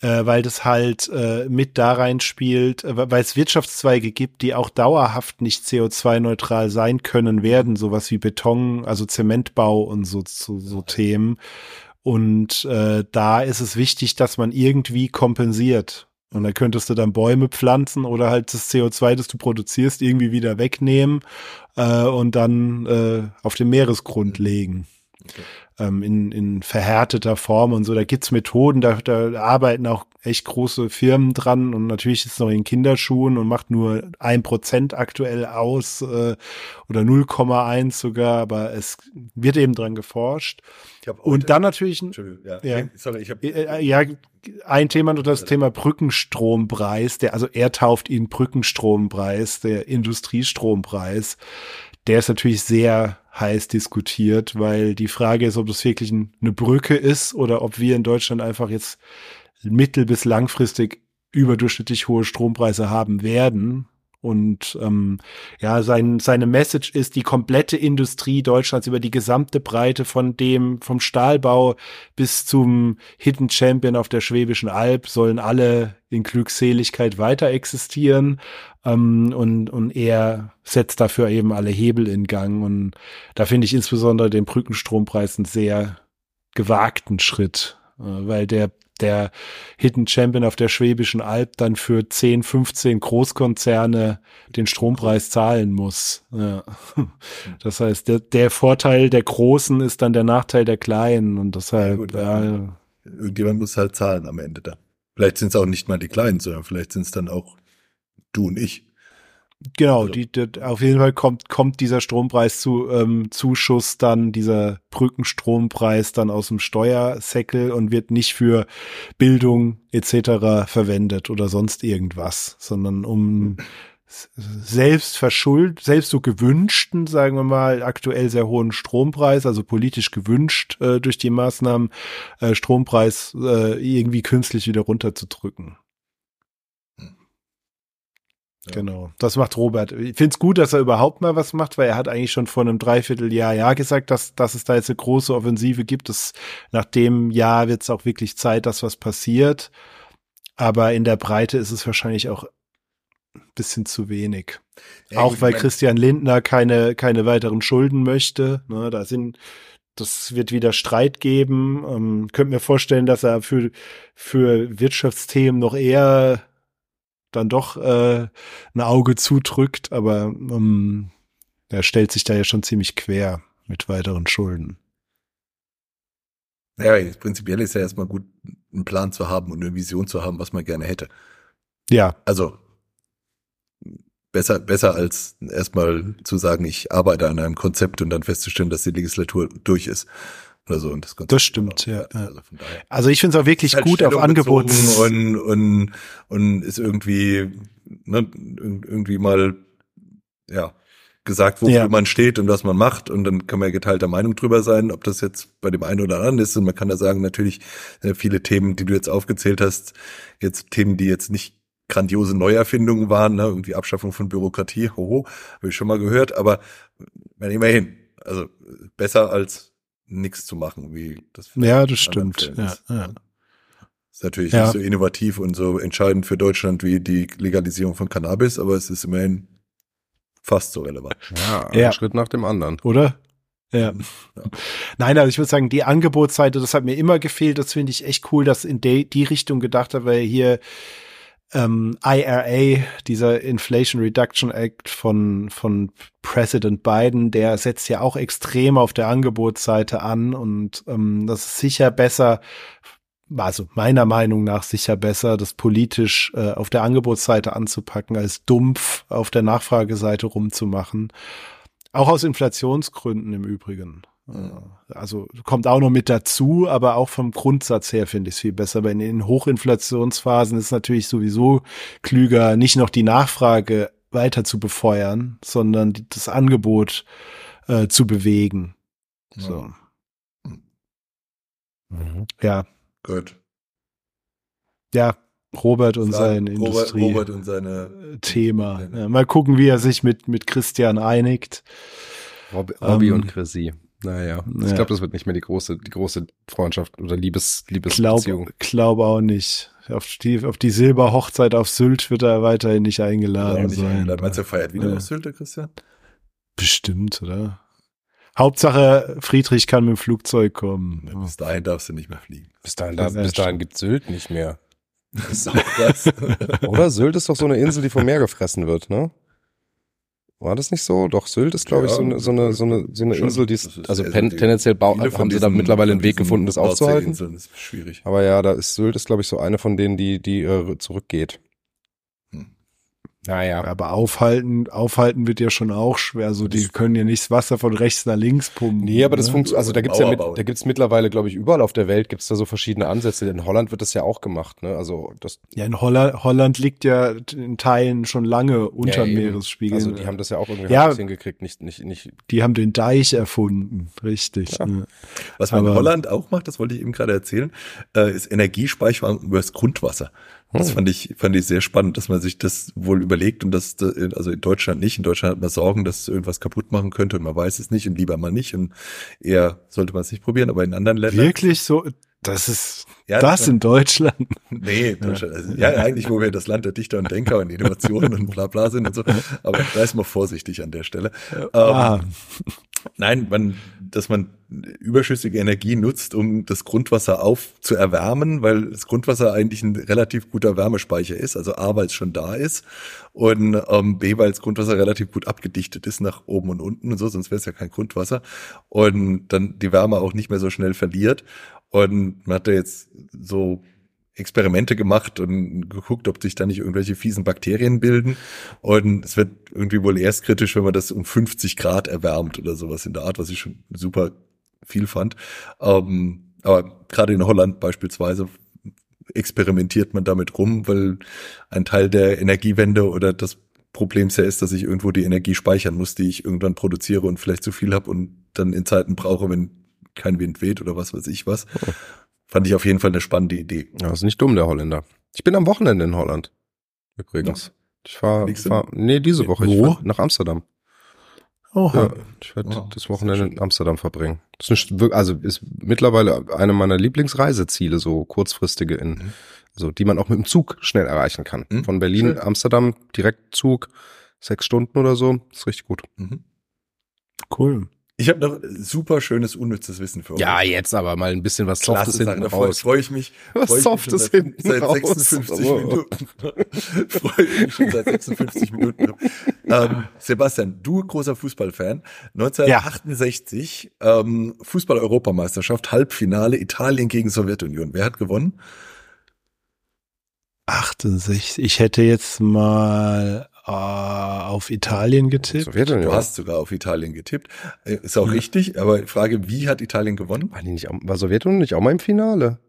äh, weil das halt äh, mit da reinspielt, äh, weil es Wirtschaftszweige gibt, die auch dauerhaft nicht CO2-neutral sein können werden, sowas wie Beton, also Zementbau und so, so, so Themen. Und äh, da ist es wichtig, dass man irgendwie kompensiert. Und da könntest du dann Bäume pflanzen oder halt das CO2, das du produzierst, irgendwie wieder wegnehmen äh, und dann äh, auf den Meeresgrund legen. Okay ähm, in, in verhärteter Form und so. Da gibt's Methoden, da, da arbeiten auch echt große Firmen dran und natürlich ist es noch in Kinderschuhen und macht nur ein Prozent aktuell aus äh, oder 0,1 sogar, aber es wird eben dran geforscht. und dann natürlich, ja, ja, sorry, ich hab, äh, äh, ja, ein Thema nur das Thema Brückenstrompreis, der, also er tauft ihn Brückenstrompreis, der Industriestrompreis. Der ist natürlich sehr heiß diskutiert, weil die Frage ist, ob das wirklich eine Brücke ist oder ob wir in Deutschland einfach jetzt mittel- bis langfristig überdurchschnittlich hohe Strompreise haben werden. Und ähm, ja, sein, seine Message ist, die komplette Industrie Deutschlands über die gesamte Breite von dem, vom Stahlbau bis zum Hidden Champion auf der Schwäbischen Alb sollen alle in Glückseligkeit weiter existieren. Ähm, und, und er setzt dafür eben alle Hebel in Gang. Und da finde ich insbesondere den Brückenstrompreis einen sehr gewagten Schritt, äh, weil der der Hidden Champion auf der Schwäbischen Alb dann für 10, 15 Großkonzerne den Strompreis zahlen muss. Ja. Das heißt, der, der Vorteil der Großen ist dann der Nachteil der Kleinen und deshalb, ja, ja. Irgendjemand muss halt zahlen am Ende dann. Vielleicht sind es auch nicht mal die Kleinen, sondern vielleicht sind es dann auch du und ich. Genau, also. die, die, auf jeden Fall kommt, kommt dieser Strompreis zu ähm, Zuschuss dann, dieser Brückenstrompreis dann aus dem Steuersäckel und wird nicht für Bildung etc. verwendet oder sonst irgendwas, sondern um selbst verschuld, selbst so gewünschten, sagen wir mal, aktuell sehr hohen Strompreis, also politisch gewünscht äh, durch die Maßnahmen, äh, Strompreis äh, irgendwie künstlich wieder runterzudrücken. Genau, das macht Robert. Ich finde es gut, dass er überhaupt mal was macht, weil er hat eigentlich schon vor einem Dreivierteljahr ja gesagt, dass, dass es da jetzt eine große Offensive gibt. Das, nach dem Jahr wird es auch wirklich Zeit, dass was passiert. Aber in der Breite ist es wahrscheinlich auch ein bisschen zu wenig. Ja, auch gut, weil Christian Lindner keine, keine weiteren Schulden möchte. Ne, da sind, das wird wieder Streit geben. Ähm, könnte mir vorstellen, dass er für, für Wirtschaftsthemen noch eher dann doch äh, ein Auge zudrückt, aber ähm, er stellt sich da ja schon ziemlich quer mit weiteren Schulden. Ja, prinzipiell ist ja erstmal gut, einen Plan zu haben und eine Vision zu haben, was man gerne hätte. Ja. Also besser, besser als erstmal zu sagen, ich arbeite an einem Konzept und dann festzustellen, dass die Legislatur durch ist oder so. Und das, das stimmt, ja. Also, also ich finde es auch wirklich halt gut auf Angebots und und und ist irgendwie ne, irgendwie mal ja gesagt, wofür ja. man steht und was man macht und dann kann man ja geteilter Meinung drüber sein, ob das jetzt bei dem einen oder anderen ist und man kann da sagen, natürlich äh, viele Themen, die du jetzt aufgezählt hast, jetzt Themen, die jetzt nicht grandiose Neuerfindungen waren, ne? irgendwie Abschaffung von Bürokratie, hoho, habe ich schon mal gehört, aber immerhin, also besser als nichts zu machen, wie das. Ja, das stimmt. Ja, ja. Ist natürlich ja. nicht so innovativ und so entscheidend für Deutschland wie die Legalisierung von Cannabis, aber es ist immerhin fast so relevant. Ja, ein ja. Schritt nach dem anderen. Oder? Ja. ja. Nein, also ich würde sagen, die Angebotsseite, das hat mir immer gefehlt. Das finde ich echt cool, dass in die, die Richtung gedacht hat, weil hier ähm, IRA, dieser Inflation Reduction Act von, von President Biden, der setzt ja auch extrem auf der Angebotsseite an und ähm, das ist sicher besser, also meiner Meinung nach sicher besser, das politisch äh, auf der Angebotsseite anzupacken, als dumpf auf der Nachfrageseite rumzumachen. Auch aus Inflationsgründen im Übrigen. Also kommt auch noch mit dazu, aber auch vom Grundsatz her finde ich es viel besser. Weil in Hochinflationsphasen ist es natürlich sowieso klüger, nicht noch die Nachfrage weiter zu befeuern, sondern das Angebot äh, zu bewegen. So. Mhm. Ja. Gut. Ja, Robert und sein Industrie Robert und seine Thema. Ja, mal gucken, wie er sich mit mit Christian einigt. Robby, Robby ähm, und Chrissy. Naja, ich glaube, das wird nicht mehr die große, die große Freundschaft oder Liebes, Liebesbeziehung. Glaube glaub auch nicht. auf die, auf die Silberhochzeit auf Sylt wird er weiterhin nicht eingeladen nicht sein. eingeladen. Meinst du, er feiert wieder Ja. auf Sylt, der Christian? Bestimmt, oder? Hauptsache, Friedrich kann mit dem Flugzeug kommen. Bis dahin darfst du nicht mehr fliegen. Bis dahin, da, Das ist bis dahin gibt Sylt nicht mehr. Das ist auch krass. Oder? Sylt ist doch so eine Insel, die vom Meer gefressen wird, ne? War das nicht so? Doch, Sylt ist, glaube ich, Ja, so eine, so eine, so eine, so eine. Insel, die ist, also die- tendenziell bau, haben sie da mittlerweile einen Weg gefunden, das aufzuhalten. Nordseeinseln ist schwierig. Aber ja, da ist Sylt ist, glaube ich, so eine von denen, die, die äh, zurückgeht. Naja. Aber aufhalten, aufhalten wird ja schon auch schwer. So, die können ja nicht das Wasser von rechts nach links pumpen. Nee, aber das ne? funktioniert, also da gibt's ja mit, da gibt's mittlerweile, glaube ich, überall auf der Welt gibt's da so verschiedene Ansätze. In Holland wird das ja auch gemacht, ne? Also das Ja, in Holland, Holland liegt ja in Teilen schon lange unter ja. Meeresspiegel. Also die haben das ja auch irgendwie Ja. hingekriegt, nicht, nicht, nicht. die haben den Deich erfunden, richtig. Ja. ne. Was man in Aber- Holland auch macht, das wollte ich eben gerade erzählen, äh, ist Energiespeicherung über das Grundwasser. Das Hm. fand ich, fand ich sehr spannend, dass man sich das wohl überlegt und das, also in Deutschland nicht. In Deutschland hat man Sorgen, dass irgendwas kaputt machen könnte und man weiß es nicht und lieber mal nicht und eher sollte man es nicht probieren, aber in anderen Ländern. Wirklich so, das ist Ja, das das- in Deutschland. Nee, Deutschland, also, ja, eigentlich, wo wir das Land der Dichter und Denker und Innovationen und bla bla sind und so. Aber da ist man vorsichtig an der Stelle. Ähm, Ah, Nein, man, dass man überschüssige Energie nutzt, um das Grundwasser aufzuerwärmen, weil das Grundwasser eigentlich ein relativ guter Wärmespeicher ist, also A, weil es schon da ist und ähm, B, weil das Grundwasser relativ gut abgedichtet ist nach oben und unten und so, sonst wäre es ja kein Grundwasser und dann die Wärme auch nicht mehr so schnell verliert und man hat da jetzt so Experimente gemacht und geguckt, ob sich da nicht irgendwelche fiesen Bakterien bilden. Und es wird irgendwie wohl erst kritisch, wenn man das um 50 Grad erwärmt oder sowas in der Art, was ich schon super viel fand. Ähm, aber gerade in Holland beispielsweise experimentiert man damit rum, weil ein Teil der Energiewende oder das Problems ja ist, dass ich irgendwo die Energie speichern muss, die ich irgendwann produziere und vielleicht zu viel habe und dann in Zeiten brauche, wenn kein Wind weht oder was weiß ich was. Fand ich auf jeden Fall eine spannende Idee. Ja, ist nicht dumm, der Holländer. Ich bin am Wochenende in Holland. Übrigens. Ich fahr, Fliegst du? fahr nee, diese Woche. Ich Wo? fahr nach Amsterdam. Oha. Ja, ich werde Wow, das Wochenende in Amsterdam verbringen. Das ist wirk- also ist mittlerweile eine meiner Lieblingsreiseziele, so kurzfristige in, Mhm. also die man auch mit dem Zug schnell erreichen kann. Mhm, Von Berlin, schön. Amsterdam, direkt Zug, sechs Stunden oder so. Ist richtig gut. Mhm. Cool. Ich habe noch super schönes, unnützes Wissen für euch. Ja, jetzt aber mal ein bisschen was Klasse Softes Sache. hinten freue raus. freu ich mich. Was freu Softes hinten seit, raus. seit 56 Oh. Minuten. freue ich mich schon seit 56 Minuten. Ähm, Sebastian, du großer Fußballfan. 1968 ähm, Fußball-Europameisterschaft, Halbfinale Italien gegen Sowjetunion. Wer hat gewonnen? 68. Ich hätte jetzt mal auf Italien getippt. Sowjetunion. Du hast sogar auf Italien getippt. Äh, Ist auch richtig, aber die Frage, wie hat Italien gewonnen? War, die nicht, auch- war Sowjetunion nicht auch mal im Finale?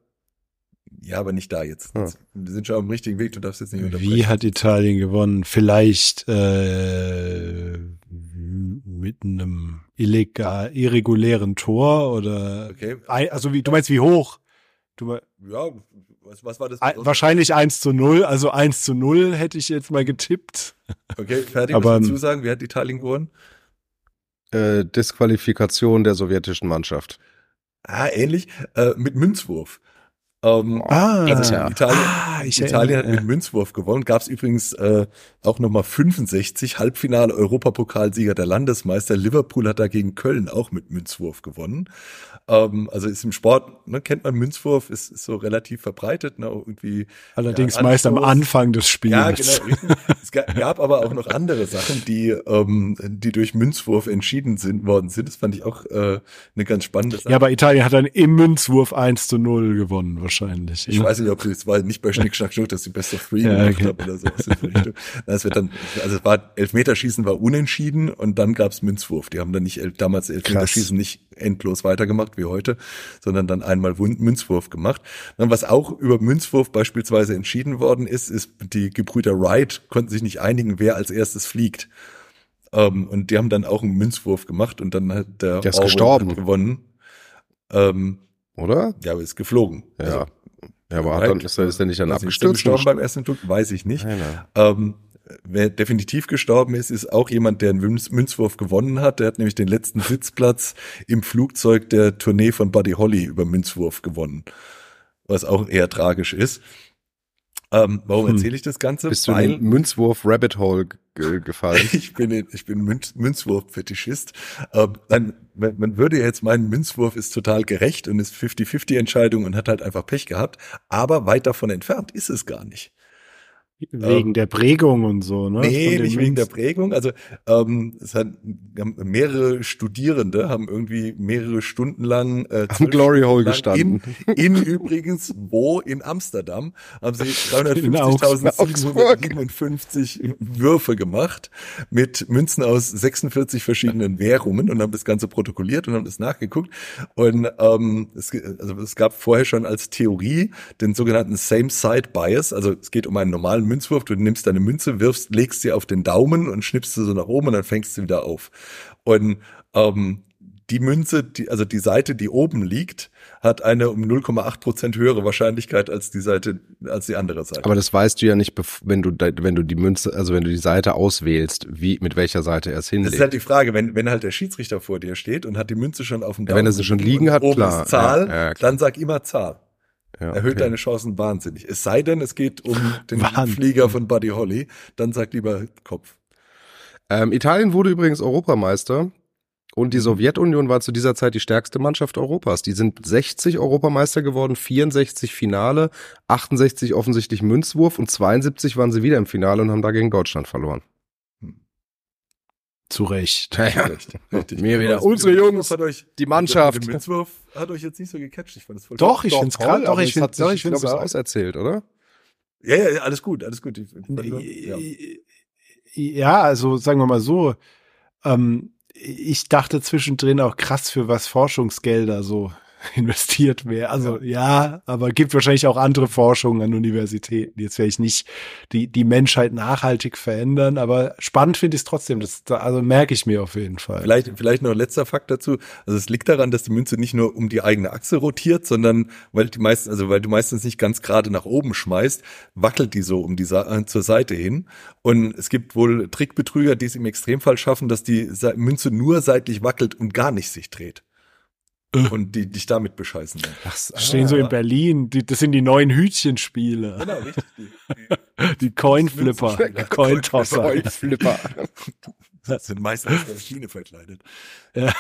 Ja, aber nicht da jetzt. Ah. Wir sind schon auf dem richtigen Weg, du darfst jetzt nicht unterbrechen. Wie hat Italien gewonnen? Vielleicht äh, mit einem illegal, irregulären Tor oder Okay. Also wie du meinst wie hoch? Du, Ja, was, was war das? ei- wahrscheinlich 1 zu 0, also 1 zu 0 hätte ich jetzt mal getippt. Okay, fertig. Aber- willst du sagen? Wer hat Italien gewonnen? Äh, Disqualifikation der sowjetischen Mannschaft. Ah, ähnlich. Äh, mit Münzwurf. Ähm, Ah, also ja. Italien, Ah, Italien hat mit Münzwurf gewonnen. Gab es übrigens äh, auch nochmal 65, Halbfinale Europapokalsieger der Landesmeister. Liverpool hat dagegen Köln auch mit Münzwurf gewonnen. Ähm, also ist im Sport, ne, kennt man Münzwurf, ist, ist so relativ verbreitet. Ne, irgendwie, allerdings ja, meist am. Anfang des Spiels. Ja, genau. Es ga- gab aber auch noch andere Sachen, die, ähm, die durch Münzwurf entschieden sind, worden sind. Das fand ich auch äh, eine ganz spannende Sache. Ja, aber Italien hat dann im Münzwurf 1 zu 0 gewonnen, wahrscheinlich. Ich weiß nicht, ob es war nicht bei Schnick, Schnack, Schnuck, dass die Best of Three Ja, gemacht okay. haben oder sowas in die Richtung. Nein, es wird dann, also es war Elfmeterschießen war unentschieden und dann gab's Münzwurf. Die haben dann nicht damals Elfmeterschießen nicht endlos weitergemacht wie heute, sondern dann einmal Münzwurf gemacht. Dann, was auch über Münzwurf beispielsweise entschieden worden ist, ist die Gebrüder Wright konnten sich nicht einigen, wer als erstes fliegt. Ähm, und die haben dann auch einen Münzwurf gemacht und dann hat der, Der ist Orwell gestorben. gewonnen. Ähm, Oder? ja, aber ist geflogen. Ja. Also, ja, aber hat dann, ist, er, ist er nicht dann abgestürzt? gestorben beim ersten Flug? Weiß ich nicht. Ähm, wer definitiv gestorben ist, ist auch jemand, der einen Münz Münzwurf gewonnen hat. Der hat nämlich den letzten Sitzplatz im Flugzeug der Tournee von Buddy Holly über Münzwurf gewonnen. Was auch eher tragisch ist. Ähm, warum hm. erzähle ich das Ganze? Bist du in den Münzwurf Rabbit Hole gefallen? ich bin ich bin Münz, Münzwurf-Fetischist. Ähm, dann, man würde ja jetzt meinen, Münzwurf ist total gerecht und ist 50-50 Entscheidung und hat halt einfach Pech gehabt. Aber weit davon entfernt ist es gar nicht. Wegen ähm, der Prägung und so, ne? Nee, nicht wegen der Prägung. Also ähm, es hat mehrere Studierende haben irgendwie mehrere Stunden lang äh, am Glory Hole gestanden. In, in übrigens wo in Amsterdam haben sie 350.757 Würfe gemacht mit Münzen aus 46 verschiedenen Währungen und haben das Ganze protokolliert und haben das nachgeguckt. Und ähm, es, also es gab vorher schon als Theorie den sogenannten Same Side Bias. Also es geht um einen normalen normalen Münzwurf. Du nimmst deine Münze, wirfst, legst sie auf den Daumen und schnippst sie so nach oben und dann fängst du wieder auf. Und ähm, die Münze, die, also die Seite, die oben liegt, hat eine um 0,8 Prozent höhere Wahrscheinlichkeit als die Seite, als die andere Seite. Aber das weißt du ja nicht, wenn du, wenn du die Münze, also wenn du die Seite auswählst, wie, mit welcher Seite er es hinlegt. Das ist halt die Frage, wenn, wenn halt der Schiedsrichter vor dir steht und hat die Münze schon auf dem Daumen. Ja, wenn er sie schon liegen hat, klar. Zahl, ja, ja, klar. dann sag immer Zahl. Ja, okay. Erhöht deine Chancen wahnsinnig. Es sei denn, es geht um den Wahnsinn. Flieger von Buddy Holly, dann sagt lieber Kopf. Ähm, Italien wurde übrigens Europameister und die mhm. Sowjetunion war zu dieser Zeit die stärkste Mannschaft Europas. Die sind 60 Europameister geworden, 64 Finale, 68 offensichtlich Münzwurf und 72 waren sie wieder im Finale und haben da gegen Deutschland verloren. Zu Recht. Ja, ja. Richtig. Mir wieder. Unsere Jungs, hat euch, die Mannschaft. Der Münzwurf hat euch jetzt nicht so gecatcht. Ich fand das voll Doch, toll. ich finde es gerade. Doch, ich finde es ich find's auserzählt, oder? Ja, ja, alles gut, alles gut. Ja. ja, also sagen wir mal so. Ähm, ich dachte zwischendrin auch krass, für was Forschungsgelder so investiert wäre. Also ja. aber gibt wahrscheinlich auch andere Forschungen an Universitäten, die jetzt vielleicht nicht die, die Menschheit nachhaltig verändern, aber spannend finde ich es trotzdem. Das, also merke ich mir auf jeden Fall. Vielleicht, vielleicht noch ein letzter Fakt dazu. Also es liegt daran, dass die Münze nicht nur um die eigene Achse rotiert, sondern weil die meisten, also weil du meistens nicht ganz gerade nach oben schmeißt, wackelt die so um die äh, zur Seite hin. Und es gibt wohl Trickbetrüger, die es im Extremfall schaffen, dass die Münze nur seitlich wackelt und gar nicht sich dreht. Äh. und die dich damit bescheißen. Ach, Stehen ah, so in Berlin, die, das sind die neuen Hütchenspiele. Genau, richtig. Die, die, die Coinflipper, Cointosser. Coinflipper. Das sind meistens als Maschine verkleidet. Ja.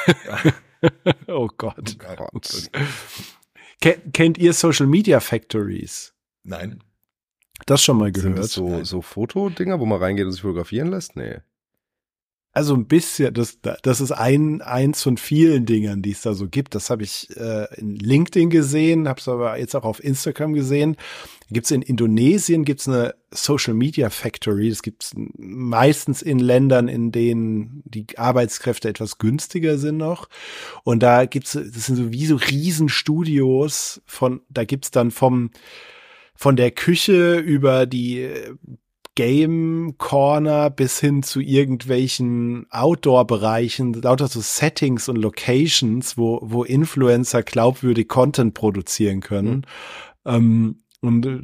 oh Gott. Oh Gott. Kennt ihr Social Media Factories? Nein. Das schon mal gehört. Sind das so, so Fotodinger, wo man reingeht und sich fotografieren lässt? Nee. Also ein bisschen, das, das ist ein, eins von vielen Dingen, die es da so gibt. Das habe ich äh, in LinkedIn gesehen, habe es aber jetzt auch auf Instagram gesehen. Gibt's in Indonesien gibt's eine Social Media Factory. Das gibt's meistens in Ländern, in denen die Arbeitskräfte etwas günstiger sind noch. Und da gibt's, das sind so wie so Riesenstudios von, da gibt's dann vom von der Küche über die Game Corner bis hin zu irgendwelchen Outdoor-Bereichen, lauter so Settings und Locations, wo, wo Influencer glaubwürdig Content produzieren können. Mhm. Ähm, und äh,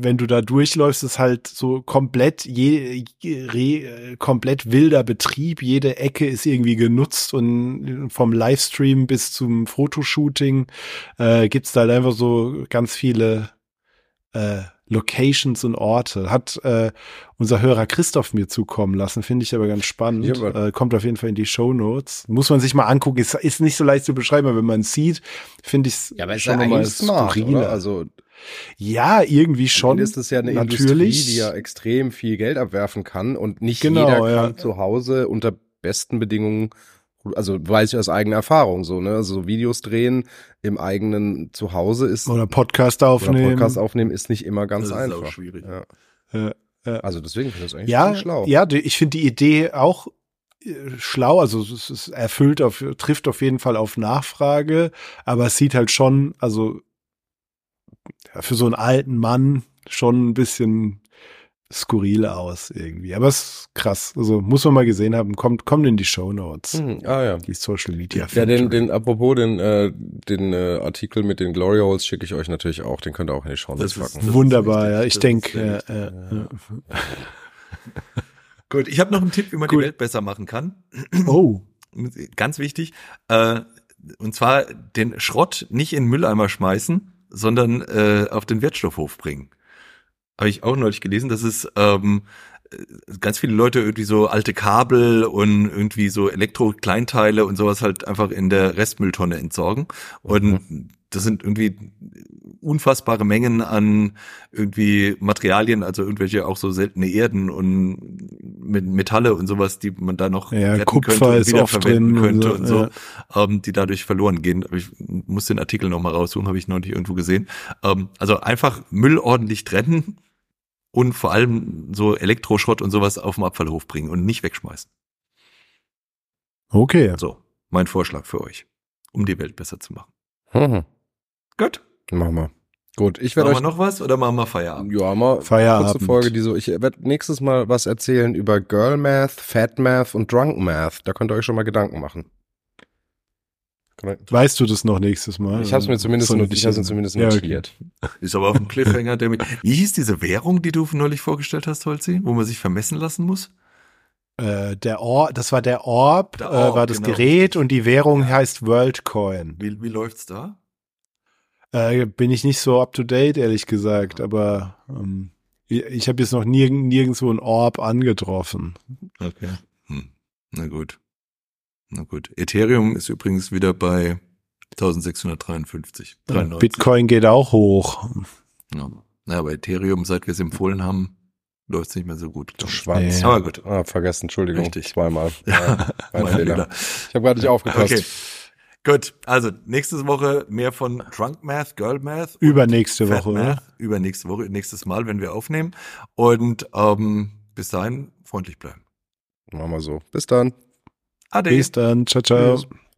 wenn du da durchläufst, ist halt so komplett je, re, komplett wilder Betrieb. Jede Ecke ist irgendwie genutzt und vom Livestream bis zum Fotoshooting äh, gibt's da halt einfach so ganz viele äh, Locations und Orte. Hat äh, unser Hörer Christoph mir zukommen lassen, finde ich aber ganz spannend. Ja, äh, kommt auf jeden Fall in die Show Notes. Muss man sich mal angucken. Ist, ist nicht so leicht zu beschreiben, aber wenn man sieht, finde ich es ja, aber schon mal smart, oder? Also ja, irgendwie schon. Ist es ja eine natürlich. Industrie, die ja extrem viel Geld abwerfen kann und nicht genau, jeder kann ja. zu Hause unter besten Bedingungen also weiß ich aus eigener Erfahrung so, ne? Also so Videos drehen im eigenen Zuhause ist oder Podcast aufnehmen. Oder Podcast aufnehmen ist nicht immer ganz das einfach. Ist auch schwierig. Ja. Ja, ja. Also deswegen finde ich das eigentlich ja, schlau. Ja, ich finde die Idee auch äh, schlau, also es ist erfüllt auf, trifft auf jeden Fall auf Nachfrage, aber es sieht halt schon, also für so einen alten Mann schon ein bisschen skurril aus irgendwie. Aber es ist krass. Also muss man mal gesehen haben. Kommt, kommt in die Show Notes. Mhm. Ah ja. Die Social Media. Ja, den, den, apropos den, äh, den äh, Artikel mit den Glory Holes schicke ich euch natürlich auch. Den könnt ihr auch in die Show Notes packen. Wunderbar, ja. Ich denke. Äh, äh, ja. Gut, ich habe noch einen Tipp, wie man Gut. die Welt besser machen kann. Oh. Ganz wichtig. Äh, und zwar den Schrott nicht in den Mülleimer schmeißen, sondern äh, auf den Wertstoffhof bringen. Habe ich auch neulich gelesen, dass es ähm, ganz viele Leute irgendwie so alte Kabel und irgendwie so Elektro-Kleinteile und sowas halt einfach in der Restmülltonne entsorgen. Und mhm. das sind irgendwie unfassbare Mengen an irgendwie Materialien, also irgendwelche auch so seltene Erden und Metalle und sowas, die man da noch ja, Kupfer und wiederverwenden könnte und so, und so ja. ähm, die dadurch verloren gehen. Ich muss den Artikel nochmal raussuchen, habe ich noch nicht irgendwo gesehen. Ähm, also einfach Müll ordentlich trennen und vor allem so Elektroschrott und sowas auf den Abfallhof bringen und nicht wegschmeißen. Okay. So, mein Vorschlag für euch, um die Welt besser zu machen. Mhm. Gut. Machen wir. Gut, ich werde euch. Machen wir noch was oder machen wir Feierabend? Ja, mal Feierabend. kurze Folge, die so, ich werde nächstes Mal was erzählen über Girl Math, Fat Math und Drunk Math. Da könnt ihr euch schon mal Gedanken machen. Weißt du das noch nächstes Mal? Ich habe es mir zumindest, so not ich mir zumindest notiert. okay. Ist aber auf dem Cliffhanger. Der mit, wie hieß diese Währung, die du neulich vorgestellt hast, Holzi, wo man sich vermessen lassen muss? Äh, der Orb, das war der Orb, der Orb äh, war das genau. Gerät und die Währung heißt WorldCoin. Wie, wie läuft's da? Äh, bin ich nicht so up to date, ehrlich gesagt, aber ähm, ich, ich habe jetzt noch nirg nirgendwo ein Orb angetroffen. Okay. Hm. Na gut. Na gut. Ethereum ist übrigens wieder bei 1653. 93. Bitcoin geht auch hoch. Ja. Na, aber Ethereum, seit wir es empfohlen haben, läuft es nicht mehr so gut. Du Schwanz. Nee. Aber gut. Ah, vergessen, Entschuldigung. Richtig. Zweimal. Ja, mein, Fehler. Ich habe gerade nicht aufgepasst. Okay. Gut, also nächste Woche mehr von Drunk Math, Girl Math. Übernächste Woche. Math, übernächste Woche, nächstes Mal, wenn wir aufnehmen. Und ähm, bis dahin freundlich bleiben. Machen wir so. Bis dann. Ade. Bis dann. Ciao, ciao. Tschüss.